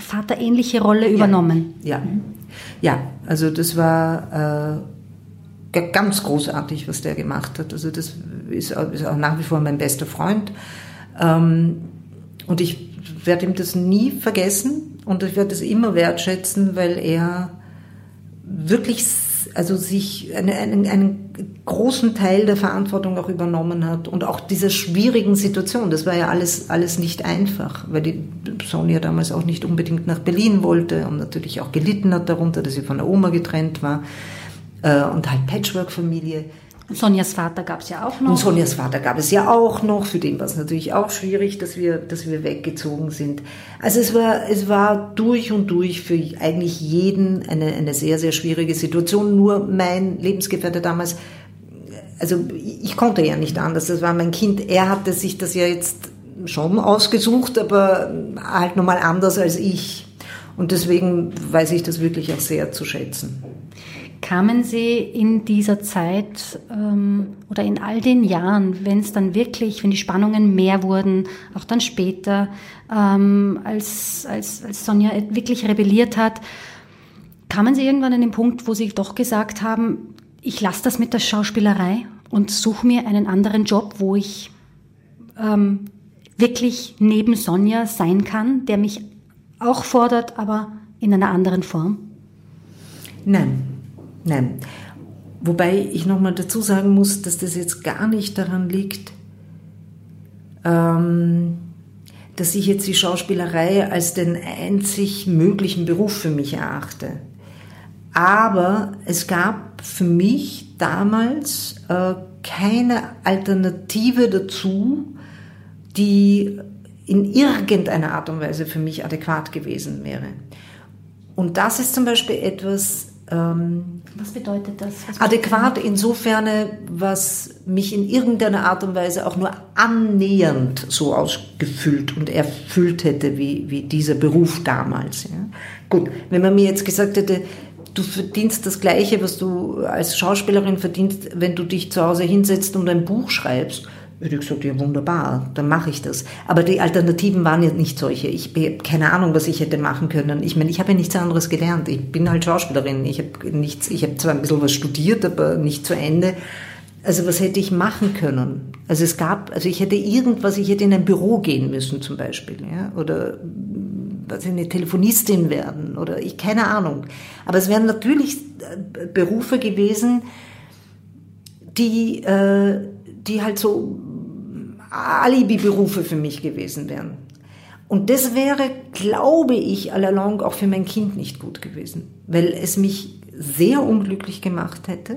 vaterähnliche Rolle übernommen? Ja, ja. ja also das war äh, ganz großartig, was der gemacht hat. Also das ist, ist auch nach wie vor mein bester Freund. Ähm, und ich werde ihm das nie vergessen und ich werde es immer wertschätzen, weil er wirklich also sich eine, einen, einen großen Teil der Verantwortung auch übernommen hat und auch dieser schwierigen Situation. Das war ja alles, alles nicht einfach, weil die Sonja damals auch nicht unbedingt nach Berlin wollte und natürlich auch gelitten hat darunter, dass sie von der Oma getrennt war äh, und halt Patchwork-Familie. Sonjas Vater gab es ja auch noch. Und Sonjas Vater gab es ja auch noch. Für den war es natürlich auch schwierig, dass wir, dass wir weggezogen sind. Also es war, es war durch und durch für eigentlich jeden eine, eine sehr, sehr schwierige Situation. Nur mein Lebensgefährte damals, also ich konnte ja nicht anders. Das war mein Kind. Er hatte sich das ja jetzt schon ausgesucht, aber halt nochmal anders als ich. Und deswegen weiß ich das wirklich auch sehr zu schätzen. Kamen Sie in dieser Zeit ähm, oder in all den Jahren, wenn es dann wirklich, wenn die Spannungen mehr wurden, auch dann später, ähm, als, als, als Sonja wirklich rebelliert hat, kamen Sie irgendwann an den Punkt, wo Sie doch gesagt haben, ich lasse das mit der Schauspielerei und suche mir einen anderen Job, wo ich ähm, wirklich neben Sonja sein kann, der mich auch fordert, aber in einer anderen Form? Nein, Nein. Wobei ich nochmal dazu sagen muss, dass das jetzt gar nicht daran liegt, ähm, dass ich jetzt die Schauspielerei als den einzig möglichen Beruf für mich erachte. Aber es gab für mich damals äh, keine Alternative dazu, die in irgendeiner Art und Weise für mich adäquat gewesen wäre. Und das ist zum Beispiel etwas, ähm, was bedeutet das? Was adäquat insofern, was mich in irgendeiner Art und Weise auch nur annähernd so ausgefüllt und erfüllt hätte wie, wie dieser Beruf damals. Ja. Gut, wenn man mir jetzt gesagt hätte, du verdienst das Gleiche, was du als Schauspielerin verdienst, wenn du dich zu Hause hinsetzt und ein Buch schreibst, hätte ich gesagt, ja wunderbar, dann mache ich das. Aber die Alternativen waren ja nicht solche. Ich habe keine Ahnung, was ich hätte machen können. Ich meine, ich habe ja nichts anderes gelernt. Ich bin halt Schauspielerin. Ich habe nichts, ich habe zwar ein bisschen was studiert, aber nicht zu Ende. Also was hätte ich machen können? Also es gab, also ich hätte irgendwas, ich hätte in ein Büro gehen müssen zum Beispiel, ja, oder was eine Telefonistin werden oder ich keine Ahnung. Aber es wären natürlich äh, Berufe gewesen, die äh, die halt so Alibi-Berufe für mich gewesen wären. Und das wäre, glaube ich, allalong auch für mein Kind nicht gut gewesen, weil es mich sehr unglücklich gemacht hätte.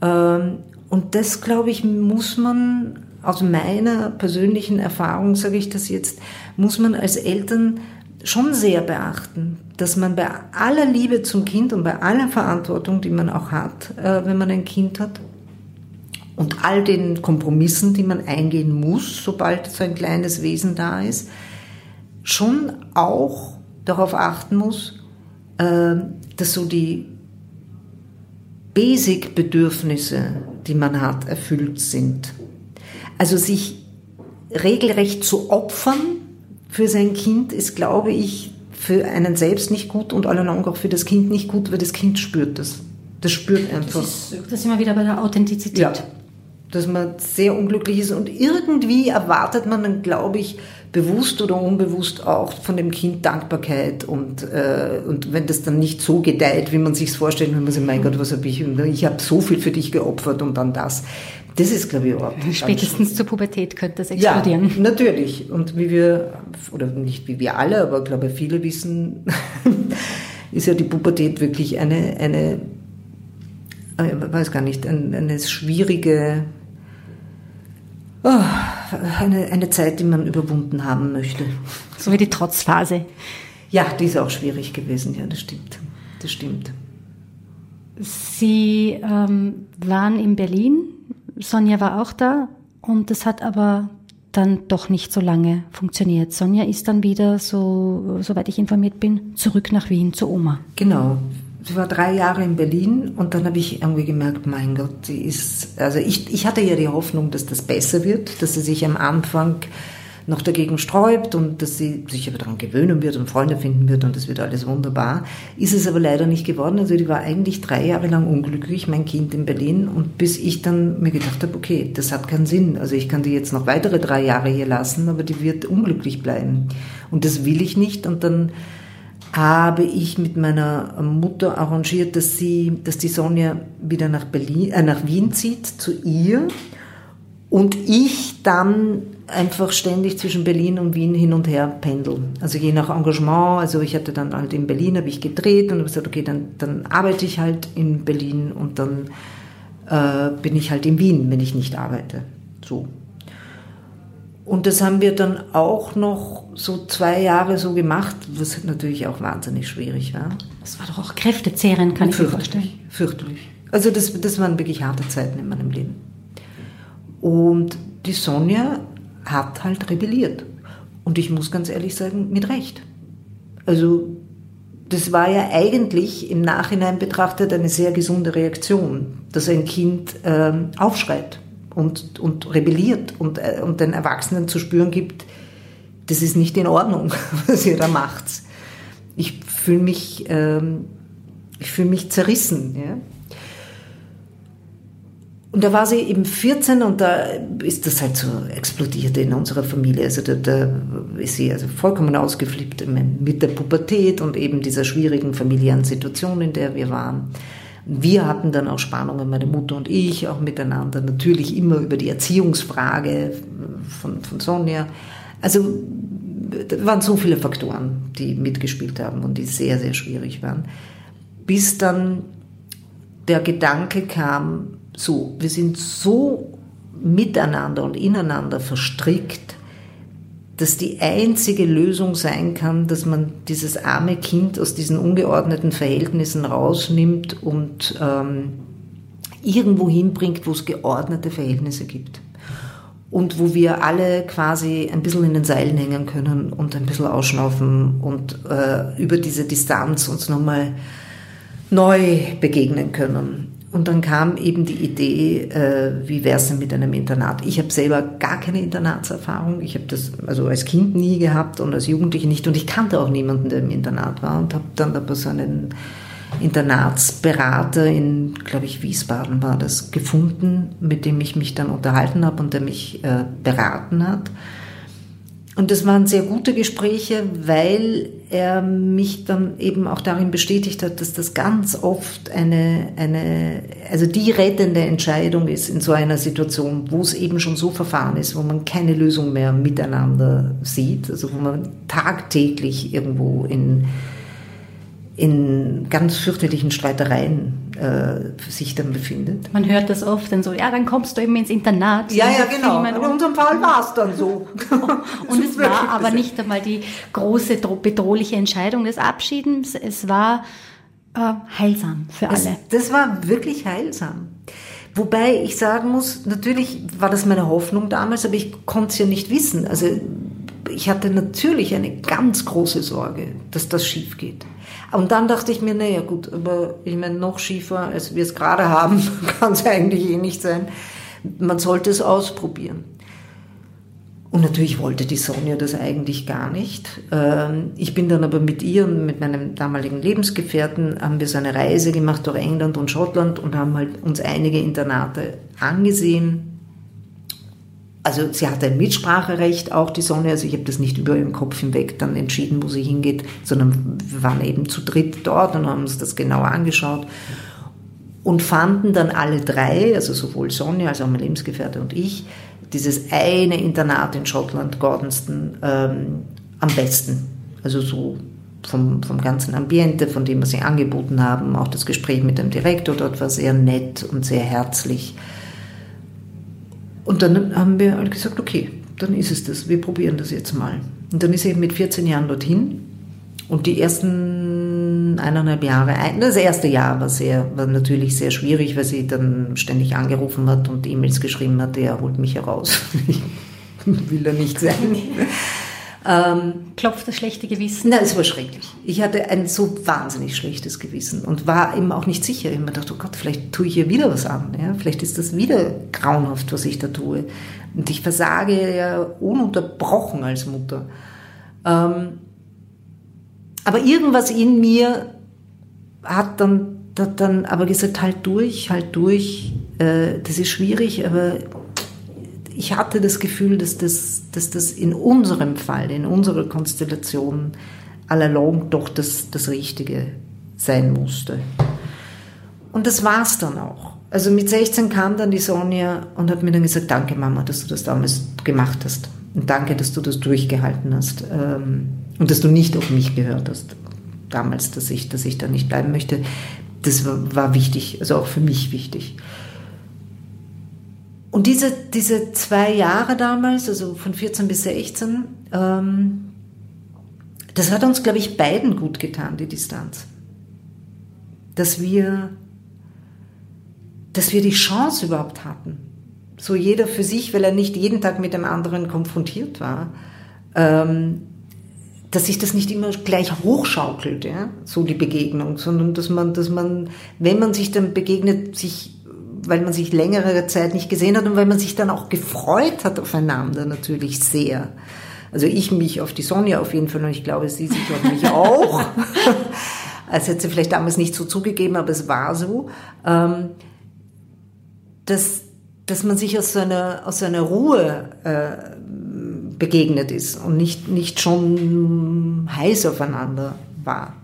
Ähm, und das, glaube ich, muss man aus meiner persönlichen Erfahrung, sage ich das jetzt, muss man als Eltern schon sehr beachten, dass man bei aller Liebe zum Kind und bei aller Verantwortung, die man auch hat, äh, wenn man ein Kind hat, und all den Kompromissen, die man eingehen muss, sobald so ein kleines Wesen da ist, schon auch darauf achten muss, äh, dass so die Basic-Bedürfnisse, die man hat, erfüllt sind. Also sich regelrecht zu opfern für sein Kind ist, glaube ich, für einen selbst nicht gut und allalong auch für das Kind nicht gut, weil das Kind spürt das. Das spürt einfach. Das, ist, das sind wir wieder bei der Authentizität. Ja, dass man sehr unglücklich ist und irgendwie erwartet man dann, glaube ich, bewusst oder unbewusst auch von dem Kind Dankbarkeit und, äh, und wenn das dann nicht so gedeiht, wie man sich vorstellt, wenn man sagt, mein Gott, was habe ich, ich habe so viel für dich geopfert und dann das. Das ist, glaube ich, überhaupt Spätestens zur Pubertät könnte das explodieren. Ja, natürlich. Und wie wir, oder nicht wie wir alle, aber glaube viele wissen, ist ja die Pubertät wirklich eine, eine ich äh, weiß gar nicht, eine, eine schwierige oh, eine, eine Zeit, die man überwunden haben möchte. So wie die Trotzphase. Ja, die ist auch schwierig gewesen, ja, das stimmt. Das stimmt. Sie ähm, waren in Berlin, Sonja war auch da und das hat aber dann doch nicht so lange funktioniert. Sonja ist dann wieder, so, soweit ich informiert bin, zurück nach Wien zu Oma. Genau. Sie war drei Jahre in Berlin und dann habe ich irgendwie gemerkt, mein Gott, sie ist, also ich, ich hatte ja die Hoffnung, dass das besser wird, dass sie sich am Anfang noch dagegen sträubt und dass sie sich aber daran gewöhnen wird und Freunde finden wird und das wird alles wunderbar. Ist es aber leider nicht geworden. Also die war eigentlich drei Jahre lang unglücklich, mein Kind in Berlin und bis ich dann mir gedacht habe, okay, das hat keinen Sinn. Also ich kann die jetzt noch weitere drei Jahre hier lassen, aber die wird unglücklich bleiben. Und das will ich nicht und dann habe ich mit meiner Mutter arrangiert, dass sie, dass die Sonja wieder nach Berlin, äh, nach Wien zieht zu ihr und ich dann einfach ständig zwischen Berlin und Wien hin und her pendeln. Also je nach Engagement, also ich hatte dann halt in Berlin, habe ich gedreht und habe gesagt, okay, dann, dann arbeite ich halt in Berlin und dann äh, bin ich halt in Wien, wenn ich nicht arbeite. So. Und das haben wir dann auch noch so zwei Jahre so gemacht, was natürlich auch wahnsinnig schwierig war. Das war doch auch kräftezehrend, kann ich mir vorstellen. Fürchterlich. Also das, das waren wirklich harte Zeiten in meinem Leben. Und die Sonja hat halt rebelliert. Und ich muss ganz ehrlich sagen, mit Recht. Also das war ja eigentlich im Nachhinein betrachtet eine sehr gesunde Reaktion, dass ein Kind äh, aufschreit und, und rebelliert und, äh, und den Erwachsenen zu spüren gibt, das ist nicht in Ordnung, was ihr da macht. Ich fühle mich, ähm, ich fühle mich zerrissen. Ja? Und da war sie eben 14 und da ist das halt so explodiert in unserer Familie. Also da, da ist sie also vollkommen ausgeflippt mit der Pubertät und eben dieser schwierigen familiären Situation, in der wir waren. Wir hatten dann auch Spannungen, meine Mutter und ich, auch miteinander. Natürlich immer über die Erziehungsfrage von, von Sonja. Also da waren so viele Faktoren, die mitgespielt haben und die sehr, sehr schwierig waren. Bis dann der Gedanke kam, so, wir sind so miteinander und ineinander verstrickt, dass die einzige Lösung sein kann, dass man dieses arme Kind aus diesen ungeordneten Verhältnissen rausnimmt und ähm, irgendwo hinbringt, wo es geordnete Verhältnisse gibt. Und wo wir alle quasi ein bisschen in den Seilen hängen können und ein bisschen ausschnaufen und äh, über diese Distanz uns nochmal neu begegnen können. Und dann kam eben die Idee, äh, wie wäre es denn mit einem Internat? Ich habe selber gar keine Internatserfahrung. Ich habe das also als Kind nie gehabt und als Jugendliche nicht. Und ich kannte auch niemanden, der im Internat war. Und habe dann aber so einen Internatsberater in, glaube ich, Wiesbaden war das, gefunden, mit dem ich mich dann unterhalten habe und der mich äh, beraten hat. Und das waren sehr gute Gespräche, weil er mich dann eben auch darin bestätigt hat, dass das ganz oft eine, eine, also die rettende Entscheidung ist in so einer Situation, wo es eben schon so verfahren ist, wo man keine Lösung mehr miteinander sieht, also wo man tagtäglich irgendwo in, in ganz fürchterlichen Streitereien äh, sich dann befindet. Man hört das oft dann so, ja, dann kommst du eben ins Internat. Ja, ja, genau. In unserem Fall war es dann so. und es war aber nicht einmal die große bedrohliche Entscheidung des Abschiedens, es war äh, heilsam für alle. Es, das war wirklich heilsam. Wobei ich sagen muss, natürlich war das meine Hoffnung damals, aber ich konnte es ja nicht wissen. Also ich hatte natürlich eine ganz große Sorge, dass das schief geht. Und dann dachte ich mir, naja gut, aber ich meine, noch schiefer, als wir es gerade haben, kann es eigentlich eh nicht sein. Man sollte es ausprobieren. Und natürlich wollte die Sonja das eigentlich gar nicht. Ähm, ich bin dann aber mit ihr und mit meinem damaligen Lebensgefährten, haben wir so eine Reise gemacht durch England und Schottland und haben halt uns einige Internate angesehen also sie hatte ein Mitspracherecht, auch die Sonne, also ich habe das nicht über ihren Kopf hinweg dann entschieden, wo sie hingeht, sondern wir waren eben zu dritt dort und haben uns das genauer angeschaut und fanden dann alle drei, also sowohl Sonja als auch mein Lebensgefährte und ich, dieses eine Internat in Schottland, Gordonston, ähm, am besten. Also so vom, vom ganzen Ambiente, von dem, was sie angeboten haben, auch das Gespräch mit dem Direktor dort war sehr nett und sehr herzlich. Und dann haben wir halt gesagt, okay, dann ist es das, wir probieren das jetzt mal. Und dann ist sie eben mit 14 Jahren dorthin und die ersten eineinhalb Jahre, das erste Jahr war sehr, war natürlich sehr schwierig, weil sie dann ständig angerufen hat und E-Mails geschrieben hat, er holt mich heraus. will er nicht sein. Ähm, Klopft das schlechte Gewissen? Nein, es war schrecklich. Ich hatte ein so wahnsinnig schlechtes Gewissen und war eben auch nicht sicher. Ich habe mir gedacht, oh Gott, vielleicht tue ich hier wieder was an. Ja? Vielleicht ist das wieder grauenhaft, was ich da tue. Und ich versage ja ununterbrochen als Mutter. Ähm, aber irgendwas in mir hat dann, hat dann aber gesagt, halt durch, halt durch. Äh, das ist schwierig, aber ich hatte das Gefühl, dass das, dass das in unserem Fall, in unserer Konstellation allalong doch das, das Richtige sein musste. Und das war es dann auch. Also mit 16 kam dann die Sonja und hat mir dann gesagt, danke Mama, dass du das damals gemacht hast. Und danke, dass du das durchgehalten hast. Ähm, und dass du nicht auf mich gehört hast. Damals, dass ich, dass ich da nicht bleiben möchte. Das war, war wichtig, also auch für mich wichtig. Und diese, diese zwei Jahre damals, also von 14 bis 16, ähm, das hat uns, glaube ich, beiden gut getan, die Distanz. Dass wir, dass wir die Chance überhaupt hatten. So jeder für sich, weil er nicht jeden Tag mit dem anderen konfrontiert war. Ähm, dass sich das nicht immer gleich hochschaukelt, ja, so die Begegnung, sondern dass man, dass man, wenn man sich dann begegnet, sich weil man sich längere Zeit nicht gesehen hat und weil man sich dann auch gefreut hat aufeinander natürlich sehr. Also ich mich auf die Sonja auf jeden Fall und ich glaube, sie sich auf mich auch. Als hätte sie vielleicht damals nicht so zugegeben, aber es war so. Ähm, dass, dass man sich aus seiner, aus seiner Ruhe äh, begegnet ist und nicht, nicht schon heiß aufeinander war.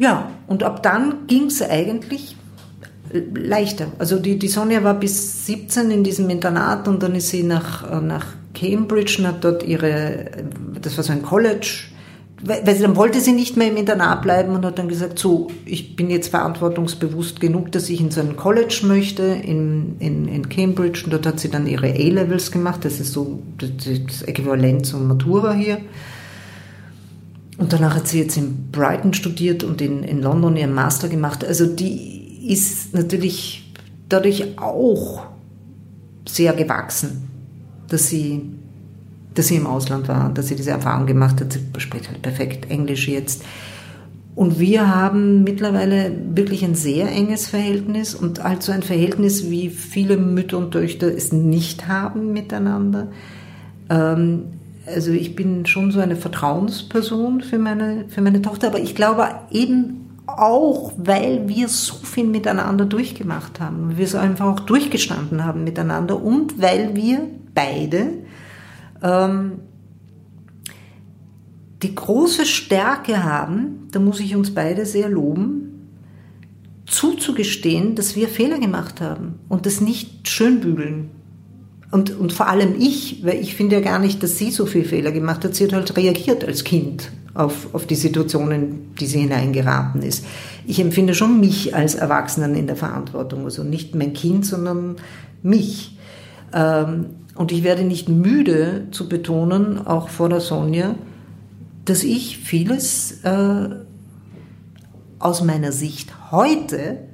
Ja, und ab dann ging es eigentlich leichter. Also die, die Sonja war bis 17 in diesem Internat und dann ist sie nach, nach Cambridge und hat dort ihre, das war so ein College, weil sie, dann wollte sie nicht mehr im Internat bleiben und hat dann gesagt, so, ich bin jetzt verantwortungsbewusst genug, dass ich in so ein College möchte in, in, in Cambridge und dort hat sie dann ihre A-Levels gemacht, das ist so das Äquivalent zum Matura hier. Und danach hat sie jetzt in Brighton studiert und in, in London ihren Master gemacht. Also die ist natürlich dadurch auch sehr gewachsen, dass sie, dass sie im Ausland war, dass sie diese Erfahrung gemacht hat. Sie spricht halt perfekt Englisch jetzt. Und wir haben mittlerweile wirklich ein sehr enges Verhältnis und halt so ein Verhältnis, wie viele Mütter und Töchter es nicht haben miteinander. Ähm, also ich bin schon so eine Vertrauensperson für meine, für meine Tochter, aber ich glaube eben auch weil wir so viel miteinander durchgemacht haben, wir es einfach auch durchgestanden haben miteinander und weil wir beide ähm, die große Stärke haben, da muss ich uns beide sehr loben, zuzugestehen, dass wir Fehler gemacht haben und das nicht schönbügeln. Und, und vor allem ich, weil ich finde ja gar nicht, dass sie so viel Fehler gemacht hat. Sie hat halt reagiert als Kind auf, auf die Situationen, die sie hineingeraten ist. Ich empfinde schon mich als Erwachsenen in der Verantwortung, also nicht mein Kind, sondern mich. Ähm, und ich werde nicht müde zu betonen, auch vor der Sonja, dass ich vieles äh, aus meiner Sicht heute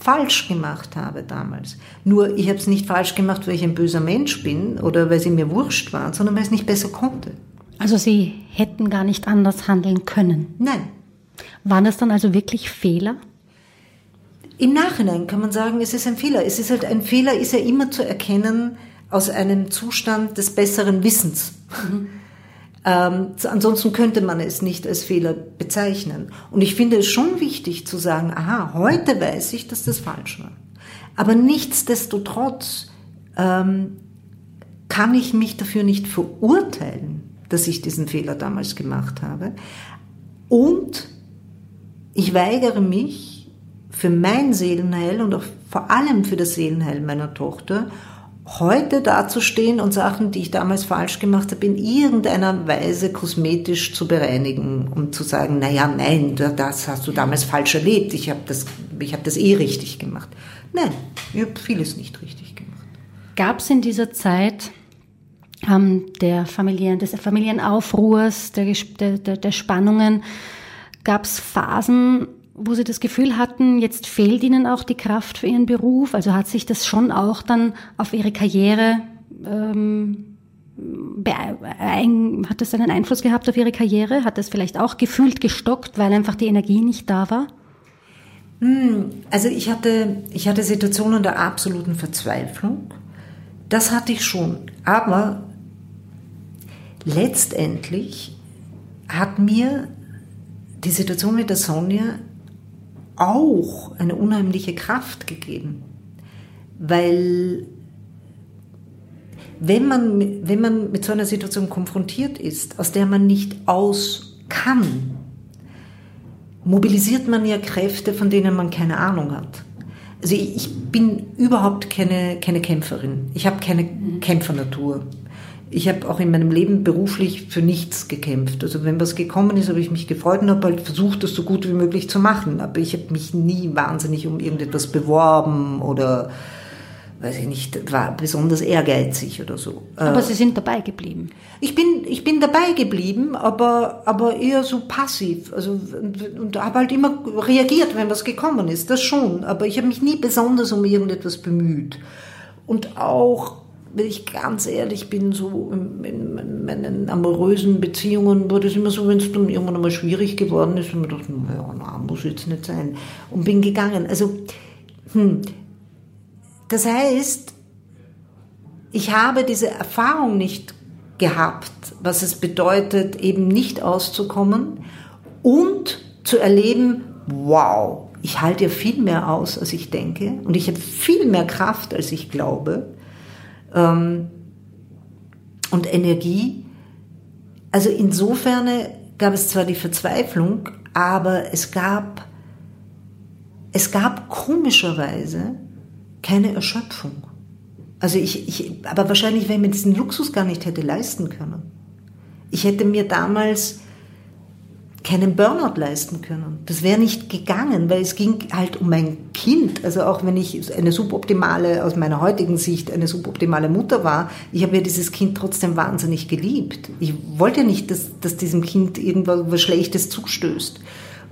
falsch gemacht habe damals. Nur ich habe es nicht falsch gemacht, weil ich ein böser Mensch bin oder weil sie mir wurscht waren, sondern weil ich es nicht besser konnte. Also Sie hätten gar nicht anders handeln können? Nein. Waren das dann also wirklich Fehler? Im Nachhinein kann man sagen, es ist ein Fehler. Es ist halt ein Fehler, ist ja immer zu erkennen aus einem Zustand des besseren Wissens. Mhm. Ähm, ansonsten könnte man es nicht als Fehler bezeichnen. Und ich finde es schon wichtig zu sagen, aha, heute weiß ich, dass das falsch war. Aber nichtsdestotrotz ähm, kann ich mich dafür nicht verurteilen dass ich diesen Fehler damals gemacht habe. Und ich weigere mich für mein Seelenheil und auch vor allem für das Seelenheil meiner Tochter, heute dazustehen und Sachen, die ich damals falsch gemacht habe, in irgendeiner Weise kosmetisch zu bereinigen und zu sagen, naja, nein, das hast du damals falsch erlebt, ich habe das, hab das eh richtig gemacht. Nein, ich habe vieles nicht richtig gemacht. Gab es in dieser Zeit ähm, der Familien, des Familienaufruhrs, der, der, der Spannungen, gab es Phasen, wo Sie das Gefühl hatten, jetzt fehlt Ihnen auch die Kraft für Ihren Beruf? Also hat sich das schon auch dann auf Ihre Karriere ähm, hat das einen Einfluss gehabt auf Ihre Karriere? Hat das vielleicht auch gefühlt gestockt, weil einfach die Energie nicht da war? Hm, also ich hatte, ich hatte Situationen der absoluten Verzweiflung. Das hatte ich schon. Aber letztendlich hat mir die Situation mit der Sonja auch eine unheimliche Kraft gegeben. Weil wenn man, wenn man mit so einer Situation konfrontiert ist, aus der man nicht aus kann, mobilisiert man ja Kräfte, von denen man keine Ahnung hat. Also ich, bin überhaupt keine, keine Kämpferin. Ich habe keine Kämpfernatur. Ich habe auch in meinem Leben beruflich für nichts gekämpft. Also wenn was gekommen ist, habe ich mich gefreut und habe halt versucht, das so gut wie möglich zu machen. Aber ich habe mich nie wahnsinnig um irgendetwas beworben oder weiß ich nicht, war besonders ehrgeizig oder so. Aber Sie sind dabei geblieben. Ich bin, ich bin dabei geblieben, aber, aber eher so passiv. Also, und, und habe halt immer reagiert, wenn was gekommen ist, das schon. Aber ich habe mich nie besonders um irgendetwas bemüht. Und auch, wenn ich ganz ehrlich bin, so in, in meinen amorösen Beziehungen war das immer so, wenn es dann irgendwann einmal schwierig geworden ist, und mir dachte, naja, na, muss jetzt nicht sein. Und bin gegangen. Also, hm, das heißt, ich habe diese Erfahrung nicht gehabt, was es bedeutet, eben nicht auszukommen und zu erleben, wow, ich halte ja viel mehr aus, als ich denke und ich habe viel mehr Kraft, als ich glaube ähm, und Energie. Also insofern gab es zwar die Verzweiflung, aber es gab, es gab komischerweise keine Erschöpfung. Also ich, ich, aber wahrscheinlich, weil ich mir diesen Luxus gar nicht hätte leisten können. Ich hätte mir damals keinen Burnout leisten können. Das wäre nicht gegangen, weil es ging halt um mein Kind. Also auch wenn ich eine suboptimale, aus meiner heutigen Sicht, eine suboptimale Mutter war, ich habe ja dieses Kind trotzdem wahnsinnig geliebt. Ich wollte ja nicht, dass, dass diesem Kind irgendwas Schlechtes zustößt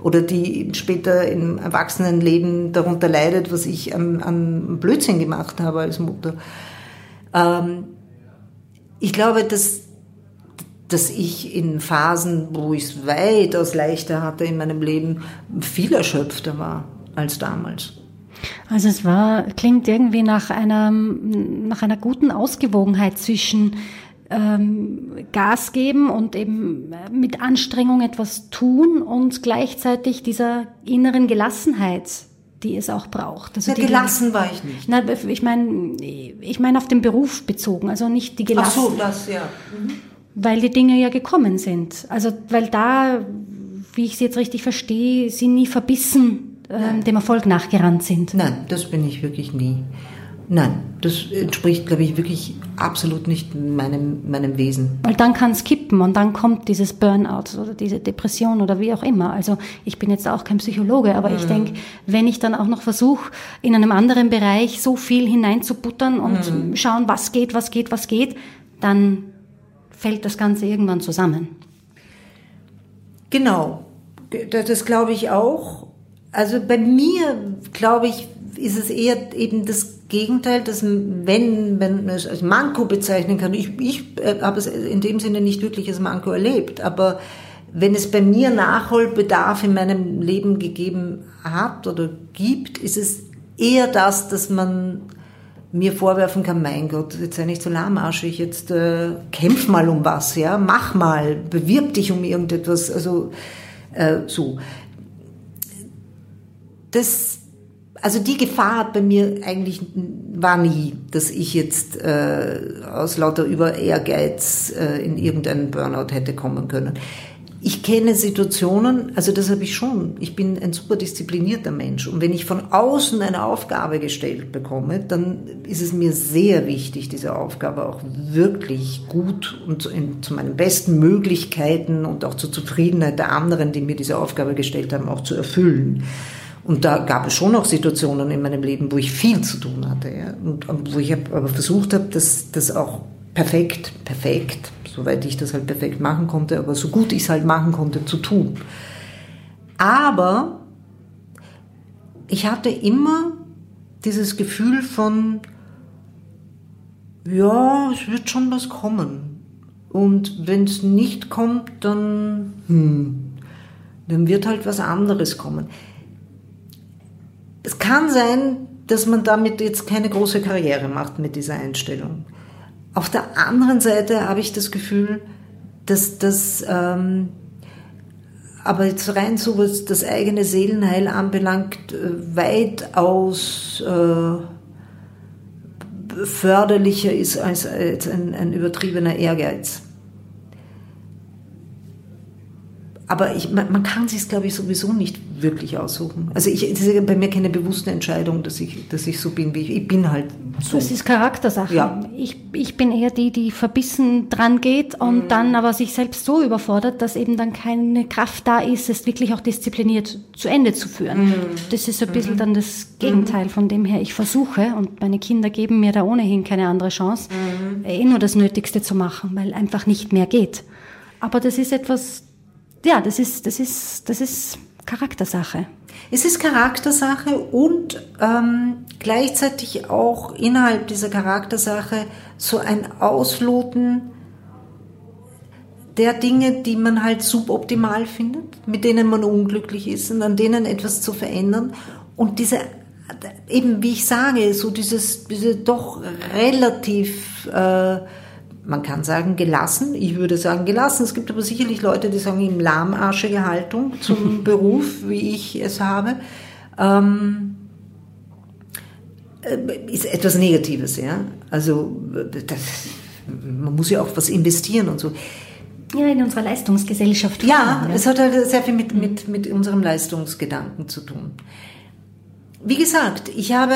oder die später im Erwachsenenleben darunter leidet, was ich an, an Blödsinn gemacht habe als Mutter. Ähm, ich glaube, dass, dass ich in Phasen, wo ich es weitaus leichter hatte in meinem Leben, viel erschöpfter war als damals. Also es war, klingt irgendwie nach einer, nach einer guten Ausgewogenheit zwischen ähm, Gas geben und eben mit Anstrengung etwas tun und gleichzeitig dieser inneren Gelassenheit, die es auch braucht. Also ja, gelassen war ich nicht. Na, ich meine, ich meine auf den Beruf bezogen, also nicht die Gelassenheit. Ach so, das ja. Mhm. Weil die Dinge ja gekommen sind. Also weil da, wie ich sie jetzt richtig verstehe, sie nie verbissen ähm, dem Erfolg nachgerannt sind. Nein, das bin ich wirklich nie. Nein, das entspricht, glaube ich, wirklich absolut nicht meinem, meinem Wesen. Weil dann kann es kippen und dann kommt dieses Burnout oder diese Depression oder wie auch immer. Also ich bin jetzt auch kein Psychologe, aber mhm. ich denke, wenn ich dann auch noch versuche, in einem anderen Bereich so viel hineinzubuttern und mhm. schauen, was geht, was geht, was geht, dann fällt das Ganze irgendwann zusammen. Genau, das, das glaube ich auch. Also bei mir, glaube ich, ist es eher eben das Gegenteil, dass wenn man es als Manko bezeichnen kann, ich, ich äh, habe es in dem Sinne nicht wirklich als Manko erlebt, aber wenn es bei mir Nachholbedarf in meinem Leben gegeben hat oder gibt, ist es eher das, dass man mir vorwerfen kann, mein Gott, jetzt sei nicht so lahmarschig, jetzt äh, kämpf mal um was, ja, mach mal, bewirb dich um irgendetwas, also äh, so. Das also die Gefahr bei mir eigentlich war nie, dass ich jetzt äh, aus lauter über Ehrgeiz äh, in irgendeinen Burnout hätte kommen können. Ich kenne Situationen, also das habe ich schon. Ich bin ein super disziplinierter Mensch. Und wenn ich von außen eine Aufgabe gestellt bekomme, dann ist es mir sehr wichtig, diese Aufgabe auch wirklich gut und zu meinen besten Möglichkeiten und auch zur Zufriedenheit der anderen, die mir diese Aufgabe gestellt haben, auch zu erfüllen. Und da gab es schon auch Situationen in meinem Leben, wo ich viel zu tun hatte. Ja? Und wo ich aber versucht habe, das, das auch perfekt, perfekt, soweit ich das halt perfekt machen konnte, aber so gut ich es halt machen konnte, zu tun. Aber ich hatte immer dieses Gefühl von, ja, es wird schon was kommen. Und wenn es nicht kommt, dann, hm, dann wird halt was anderes kommen. Es kann sein, dass man damit jetzt keine große Karriere macht mit dieser Einstellung. Auf der anderen Seite habe ich das Gefühl, dass das ähm, aber jetzt rein so was das eigene Seelenheil anbelangt, äh, weitaus äh, förderlicher ist als, als ein, ein übertriebener Ehrgeiz. Aber ich, man, man kann sich glaube ich, sowieso nicht wirklich aussuchen. Also ich, es ist bei mir keine bewusste Entscheidung, dass ich, dass ich so bin, wie ich, ich bin halt so. Das ist Charaktersache. Ja. Ich, ich bin eher die, die verbissen dran geht und mhm. dann aber sich selbst so überfordert, dass eben dann keine Kraft da ist, es wirklich auch diszipliniert zu Ende zu führen. Mhm. Das ist so ein bisschen mhm. dann das Gegenteil, mhm. von dem her ich versuche und meine Kinder geben mir da ohnehin keine andere Chance, mhm. eh nur das Nötigste zu machen, weil einfach nicht mehr geht. Aber das ist etwas, ja, das ist, das ist, das ist Charaktersache. Es ist Charaktersache und ähm, gleichzeitig auch innerhalb dieser Charaktersache so ein Ausloten der Dinge, die man halt suboptimal findet, mit denen man unglücklich ist und an denen etwas zu verändern. Und diese, eben wie ich sage, so dieses, diese doch relativ äh, man kann sagen gelassen, ich würde sagen gelassen. Es gibt aber sicherlich Leute, die sagen ihm lahmarschige Haltung zum Beruf, wie ich es habe. Ähm, äh, ist etwas Negatives, ja. Also das, man muss ja auch was investieren und so. Ja, in unserer Leistungsgesellschaft. Ja, ja, es hat halt sehr viel mit, mit, mit unserem Leistungsgedanken zu tun. Wie gesagt, ich habe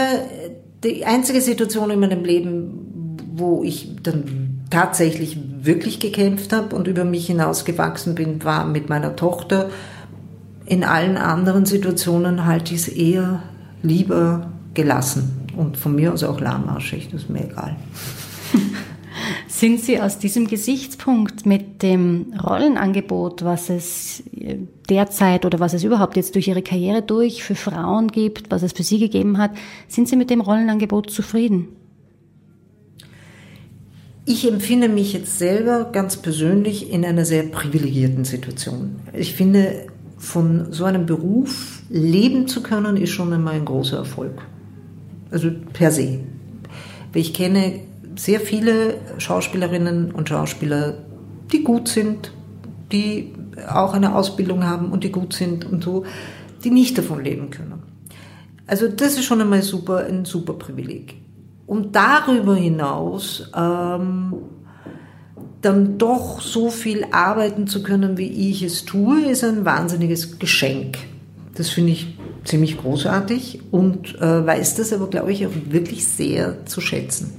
die einzige Situation in meinem Leben, wo ich dann tatsächlich wirklich gekämpft habe und über mich hinausgewachsen bin, war mit meiner Tochter. In allen anderen Situationen halte ich es eher lieber gelassen und von mir aus auch lahmarschig, das ist mir egal. Sind Sie aus diesem Gesichtspunkt mit dem Rollenangebot, was es derzeit oder was es überhaupt jetzt durch Ihre Karriere durch für Frauen gibt, was es für Sie gegeben hat, sind Sie mit dem Rollenangebot zufrieden? Ich empfinde mich jetzt selber ganz persönlich in einer sehr privilegierten Situation. Ich finde, von so einem Beruf leben zu können, ist schon einmal ein großer Erfolg. Also per se. Ich kenne sehr viele Schauspielerinnen und Schauspieler, die gut sind, die auch eine Ausbildung haben und die gut sind und so, die nicht davon leben können. Also das ist schon einmal super, ein super Privileg und darüber hinaus ähm, dann doch so viel arbeiten zu können, wie ich es tue, ist ein wahnsinniges Geschenk. Das finde ich ziemlich großartig und äh, weiß das aber, glaube ich, auch wirklich sehr zu schätzen.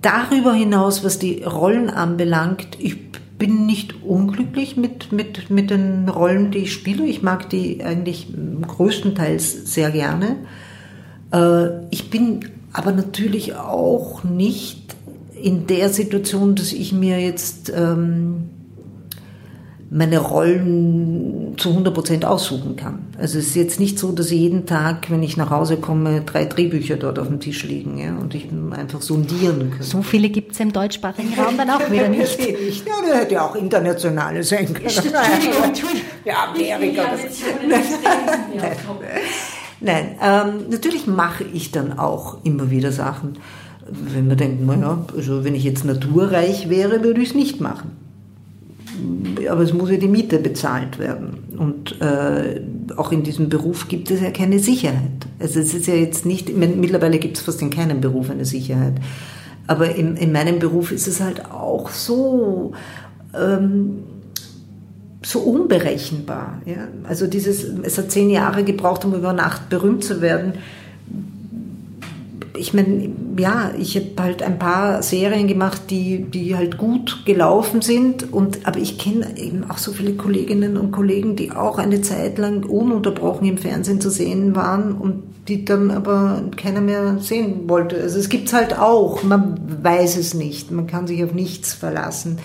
Darüber hinaus, was die Rollen anbelangt, ich bin nicht unglücklich mit, mit, mit den Rollen, die ich spiele. Ich mag die eigentlich größtenteils sehr gerne. Äh, ich bin aber natürlich auch nicht in der Situation, dass ich mir jetzt ähm, meine Rollen zu 100 Prozent aussuchen kann. Also es ist jetzt nicht so, dass jeden Tag, wenn ich nach Hause komme, drei Drehbücher dort auf dem Tisch liegen ja, und ich einfach sondieren kann. So viele gibt es im deutschsprachigen Raum dann auch wieder nicht. nicht. Ja, der hätte ja auch internationale sein können. Entschuldigung, Entschuldigung. Ja, Amerika. Nein, ähm, natürlich mache ich dann auch immer wieder Sachen. Wenn man denkt, naja, also wenn ich jetzt naturreich wäre, würde ich es nicht machen. Aber es muss ja die Miete bezahlt werden. Und äh, auch in diesem Beruf gibt es ja keine Sicherheit. Also es ist ja jetzt nicht, mittlerweile gibt es fast in keinem Beruf eine Sicherheit. Aber in, in meinem Beruf ist es halt auch so, ähm, so unberechenbar. Ja? Also dieses, es hat zehn Jahre gebraucht, um über Nacht berühmt zu werden. ich meine, ja, ich habe halt ein paar Serien gemacht, die, die halt gut gelaufen sind. Und, aber ich kenne eben auch so viele Kolleginnen und Kollegen, die auch eine Zeit lang ununterbrochen im Fernsehen zu sehen waren und die dann aber keiner mehr sehen wollte. Also es gibt's halt auch, man weiß es nicht, man kann sich auf nichts verlassen.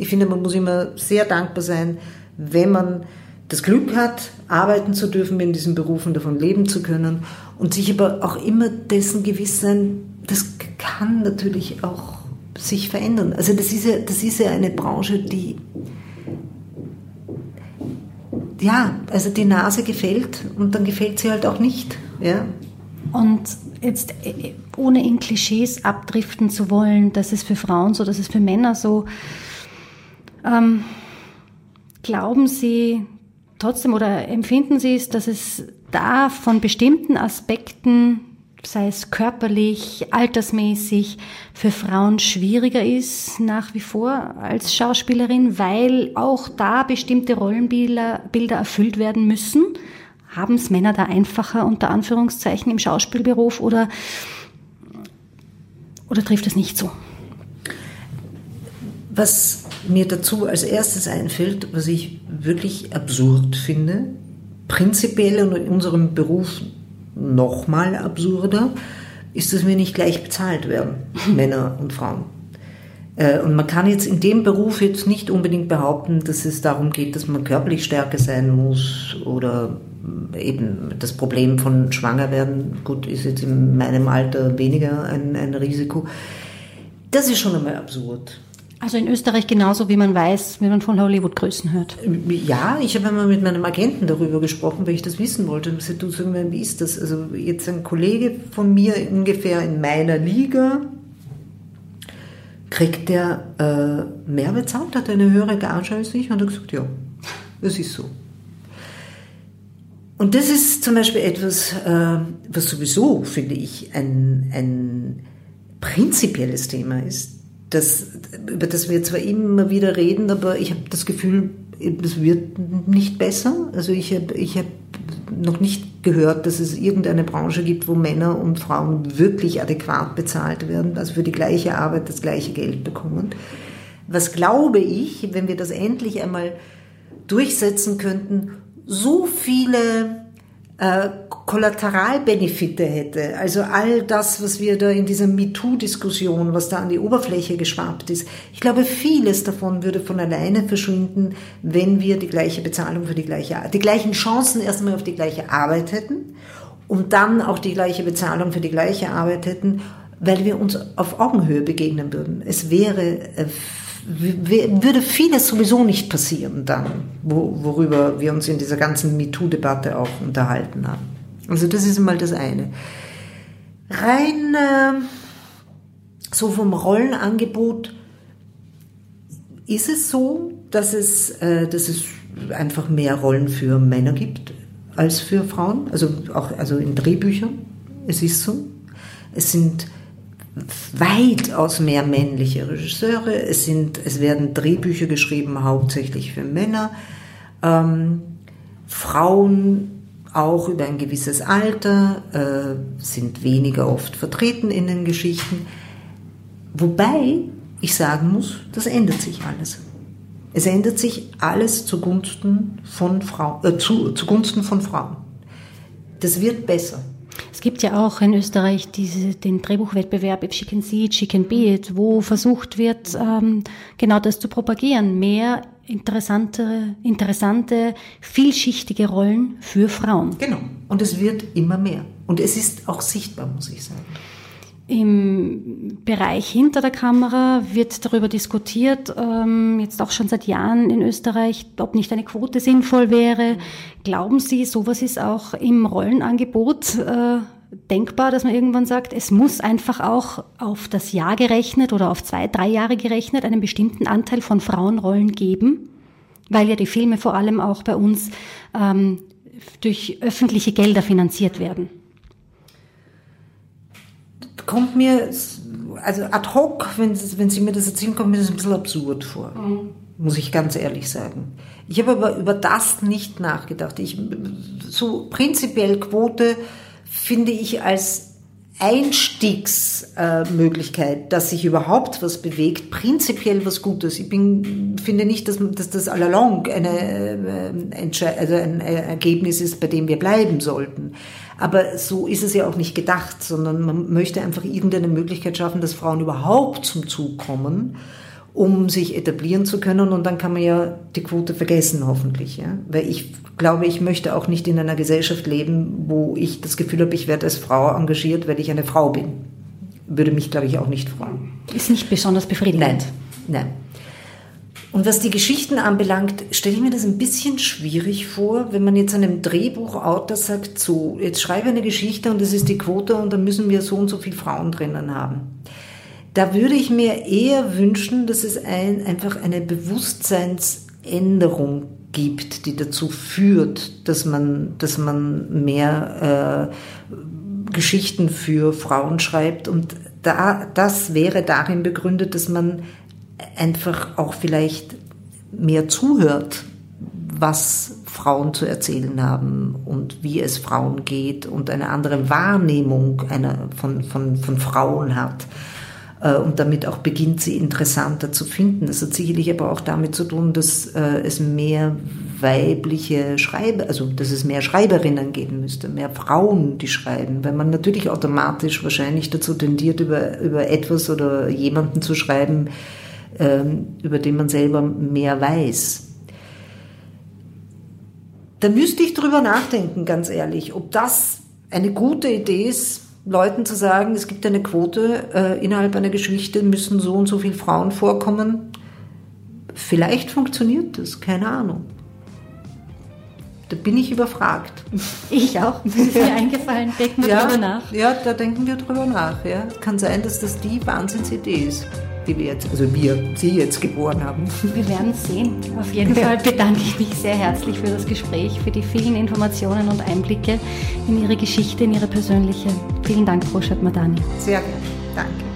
Ich finde, man muss immer sehr dankbar sein, wenn man das Glück hat, arbeiten zu dürfen, in diesen Berufen davon leben zu können und sich aber auch immer dessen gewiss sein, das kann natürlich auch sich verändern. Also das ist ja, das ist ja eine Branche, die ja, also die Nase gefällt und dann gefällt sie halt auch nicht. Ja. Und jetzt ohne in Klischees abdriften zu wollen, dass es für Frauen so, dass es für Männer so, ähm, glauben Sie, trotzdem oder empfinden Sie es, dass es da von bestimmten Aspekten, sei es körperlich, altersmäßig, für Frauen schwieriger ist nach wie vor als Schauspielerin, weil auch da bestimmte Rollenbilder Bilder erfüllt werden müssen? Haben es Männer da einfacher unter Anführungszeichen im Schauspielberuf oder, oder trifft es nicht so? Was mir dazu als erstes einfällt, was ich wirklich absurd finde, prinzipiell und in unserem Beruf nochmal absurder, ist, dass wir nicht gleich bezahlt werden, Männer und Frauen. Äh, und man kann jetzt in dem Beruf jetzt nicht unbedingt behaupten, dass es darum geht, dass man körperlich stärker sein muss oder eben das Problem von Schwangerwerden, gut, ist jetzt in meinem Alter weniger ein, ein Risiko. Das ist schon einmal absurd. Also in Österreich genauso, wie man weiß, wenn man von Hollywood-Größen hört. Ja, ich habe einmal mit meinem Agenten darüber gesprochen, weil ich das wissen wollte. Und gesagt, du sag mal, wie ist das? Also jetzt ein Kollege von mir ungefähr in meiner Liga, kriegt der äh, mehr bezahlt, hat eine höhere Gage als ich? Und er hat gesagt, ja, das ist so. Und das ist zum Beispiel etwas, äh, was sowieso, finde ich, ein, ein prinzipielles Thema ist das, über das wir zwar immer wieder reden, aber ich habe das Gefühl, es wird nicht besser. Also ich habe ich hab noch nicht gehört, dass es irgendeine Branche gibt, wo Männer und Frauen wirklich adäquat bezahlt werden, also für die gleiche Arbeit das gleiche Geld bekommen. Was glaube ich, wenn wir das endlich einmal durchsetzen könnten, so viele äh, Kollateralbenefite hätte, also all das, was wir da in dieser MeToo-Diskussion, was da an die Oberfläche geschwappt ist, ich glaube, vieles davon würde von alleine verschwinden, wenn wir die gleiche Bezahlung für die gleiche, die gleichen Chancen erstmal auf die gleiche Arbeit hätten und dann auch die gleiche Bezahlung für die gleiche Arbeit hätten, weil wir uns auf Augenhöhe begegnen würden. Es wäre äh, würde vieles sowieso nicht passieren dann, worüber wir uns in dieser ganzen MeToo-Debatte auch unterhalten haben. Also das ist mal das eine. Rein äh, so vom Rollenangebot ist es so, dass es, äh, dass es einfach mehr Rollen für Männer gibt als für Frauen, also auch also in Drehbüchern. Es ist so. Es sind weitaus mehr männliche Regisseure. Es, sind, es werden Drehbücher geschrieben, hauptsächlich für Männer. Ähm, Frauen auch über ein gewisses Alter äh, sind weniger oft vertreten in den Geschichten. Wobei ich sagen muss, das ändert sich alles. Es ändert sich alles zugunsten von, Frau, äh, zu, zugunsten von Frauen. Das wird besser. Es gibt ja auch in Österreich diese, den Drehbuchwettbewerb If She Can See It, She Can Be It, wo versucht wird, ähm, genau das zu propagieren. Mehr interessante, interessante, vielschichtige Rollen für Frauen. Genau. Und es wird immer mehr. Und es ist auch sichtbar, muss ich sagen. Im Bereich hinter der Kamera wird darüber diskutiert, ähm, jetzt auch schon seit Jahren in Österreich, ob nicht eine Quote sinnvoll wäre. Glauben Sie, sowas ist auch im Rollenangebot äh, denkbar, dass man irgendwann sagt, es muss einfach auch auf das Jahr gerechnet oder auf zwei, drei Jahre gerechnet einen bestimmten Anteil von Frauenrollen geben? Weil ja die Filme vor allem auch bei uns ähm, durch öffentliche Gelder finanziert werden kommt mir, also ad hoc, wenn, wenn Sie mir das erzählen, kommt mir das ein bisschen absurd vor. Mhm. Muss ich ganz ehrlich sagen. Ich habe aber über das nicht nachgedacht. Ich, so prinzipiell Quote finde ich als Einstiegsmöglichkeit, dass sich überhaupt was bewegt, prinzipiell was Gutes. Ich bin, finde nicht, dass, dass das allalong eine, äh, also ein Ergebnis ist, bei dem wir bleiben sollten. Aber so ist es ja auch nicht gedacht, sondern man möchte einfach irgendeine Möglichkeit schaffen, dass Frauen überhaupt zum Zug kommen um sich etablieren zu können. Und dann kann man ja die Quote vergessen, hoffentlich. Ja? Weil ich glaube, ich möchte auch nicht in einer Gesellschaft leben, wo ich das Gefühl habe, ich werde als Frau engagiert, weil ich eine Frau bin. Würde mich, glaube ich, auch nicht freuen. Ist nicht besonders befriedigend. Nein, nein. Und was die Geschichten anbelangt, stelle ich mir das ein bisschen schwierig vor, wenn man jetzt einem Drehbuchautor sagt, so, jetzt schreibe eine Geschichte und das ist die Quote und dann müssen wir so und so viele Frauen drinnen haben. Da würde ich mir eher wünschen, dass es ein, einfach eine Bewusstseinsänderung gibt, die dazu führt, dass man, dass man mehr äh, Geschichten für Frauen schreibt. Und da, das wäre darin begründet, dass man einfach auch vielleicht mehr zuhört, was Frauen zu erzählen haben und wie es Frauen geht und eine andere Wahrnehmung einer, von, von, von Frauen hat. Äh, und damit auch beginnt, sie interessanter zu finden. Das hat sicherlich aber auch damit zu tun, dass äh, es mehr weibliche Schreiber, also dass es mehr Schreiberinnen geben müsste, mehr Frauen, die schreiben, weil man natürlich automatisch wahrscheinlich dazu tendiert, über, über etwas oder jemanden zu schreiben, ähm, über den man selber mehr weiß. Da müsste ich drüber nachdenken, ganz ehrlich, ob das eine gute Idee ist, Leuten zu sagen, es gibt eine Quote, äh, innerhalb einer Geschichte müssen so und so viele Frauen vorkommen. Vielleicht funktioniert das, keine Ahnung. Da bin ich überfragt. Ich auch. Das ist mir eingefallen. Denken wir ja, drüber nach. Ja, da denken wir drüber nach. Ja. Kann sein, dass das die Wahnsinnsidee ist die wir jetzt, also wir, Sie jetzt geboren haben. Wir werden sehen. Auf jeden Fall bedanke ich mich sehr herzlich für das Gespräch, für die vielen Informationen und Einblicke in Ihre Geschichte, in Ihre persönliche. Vielen Dank, Frau Madani. Sehr gerne. Danke.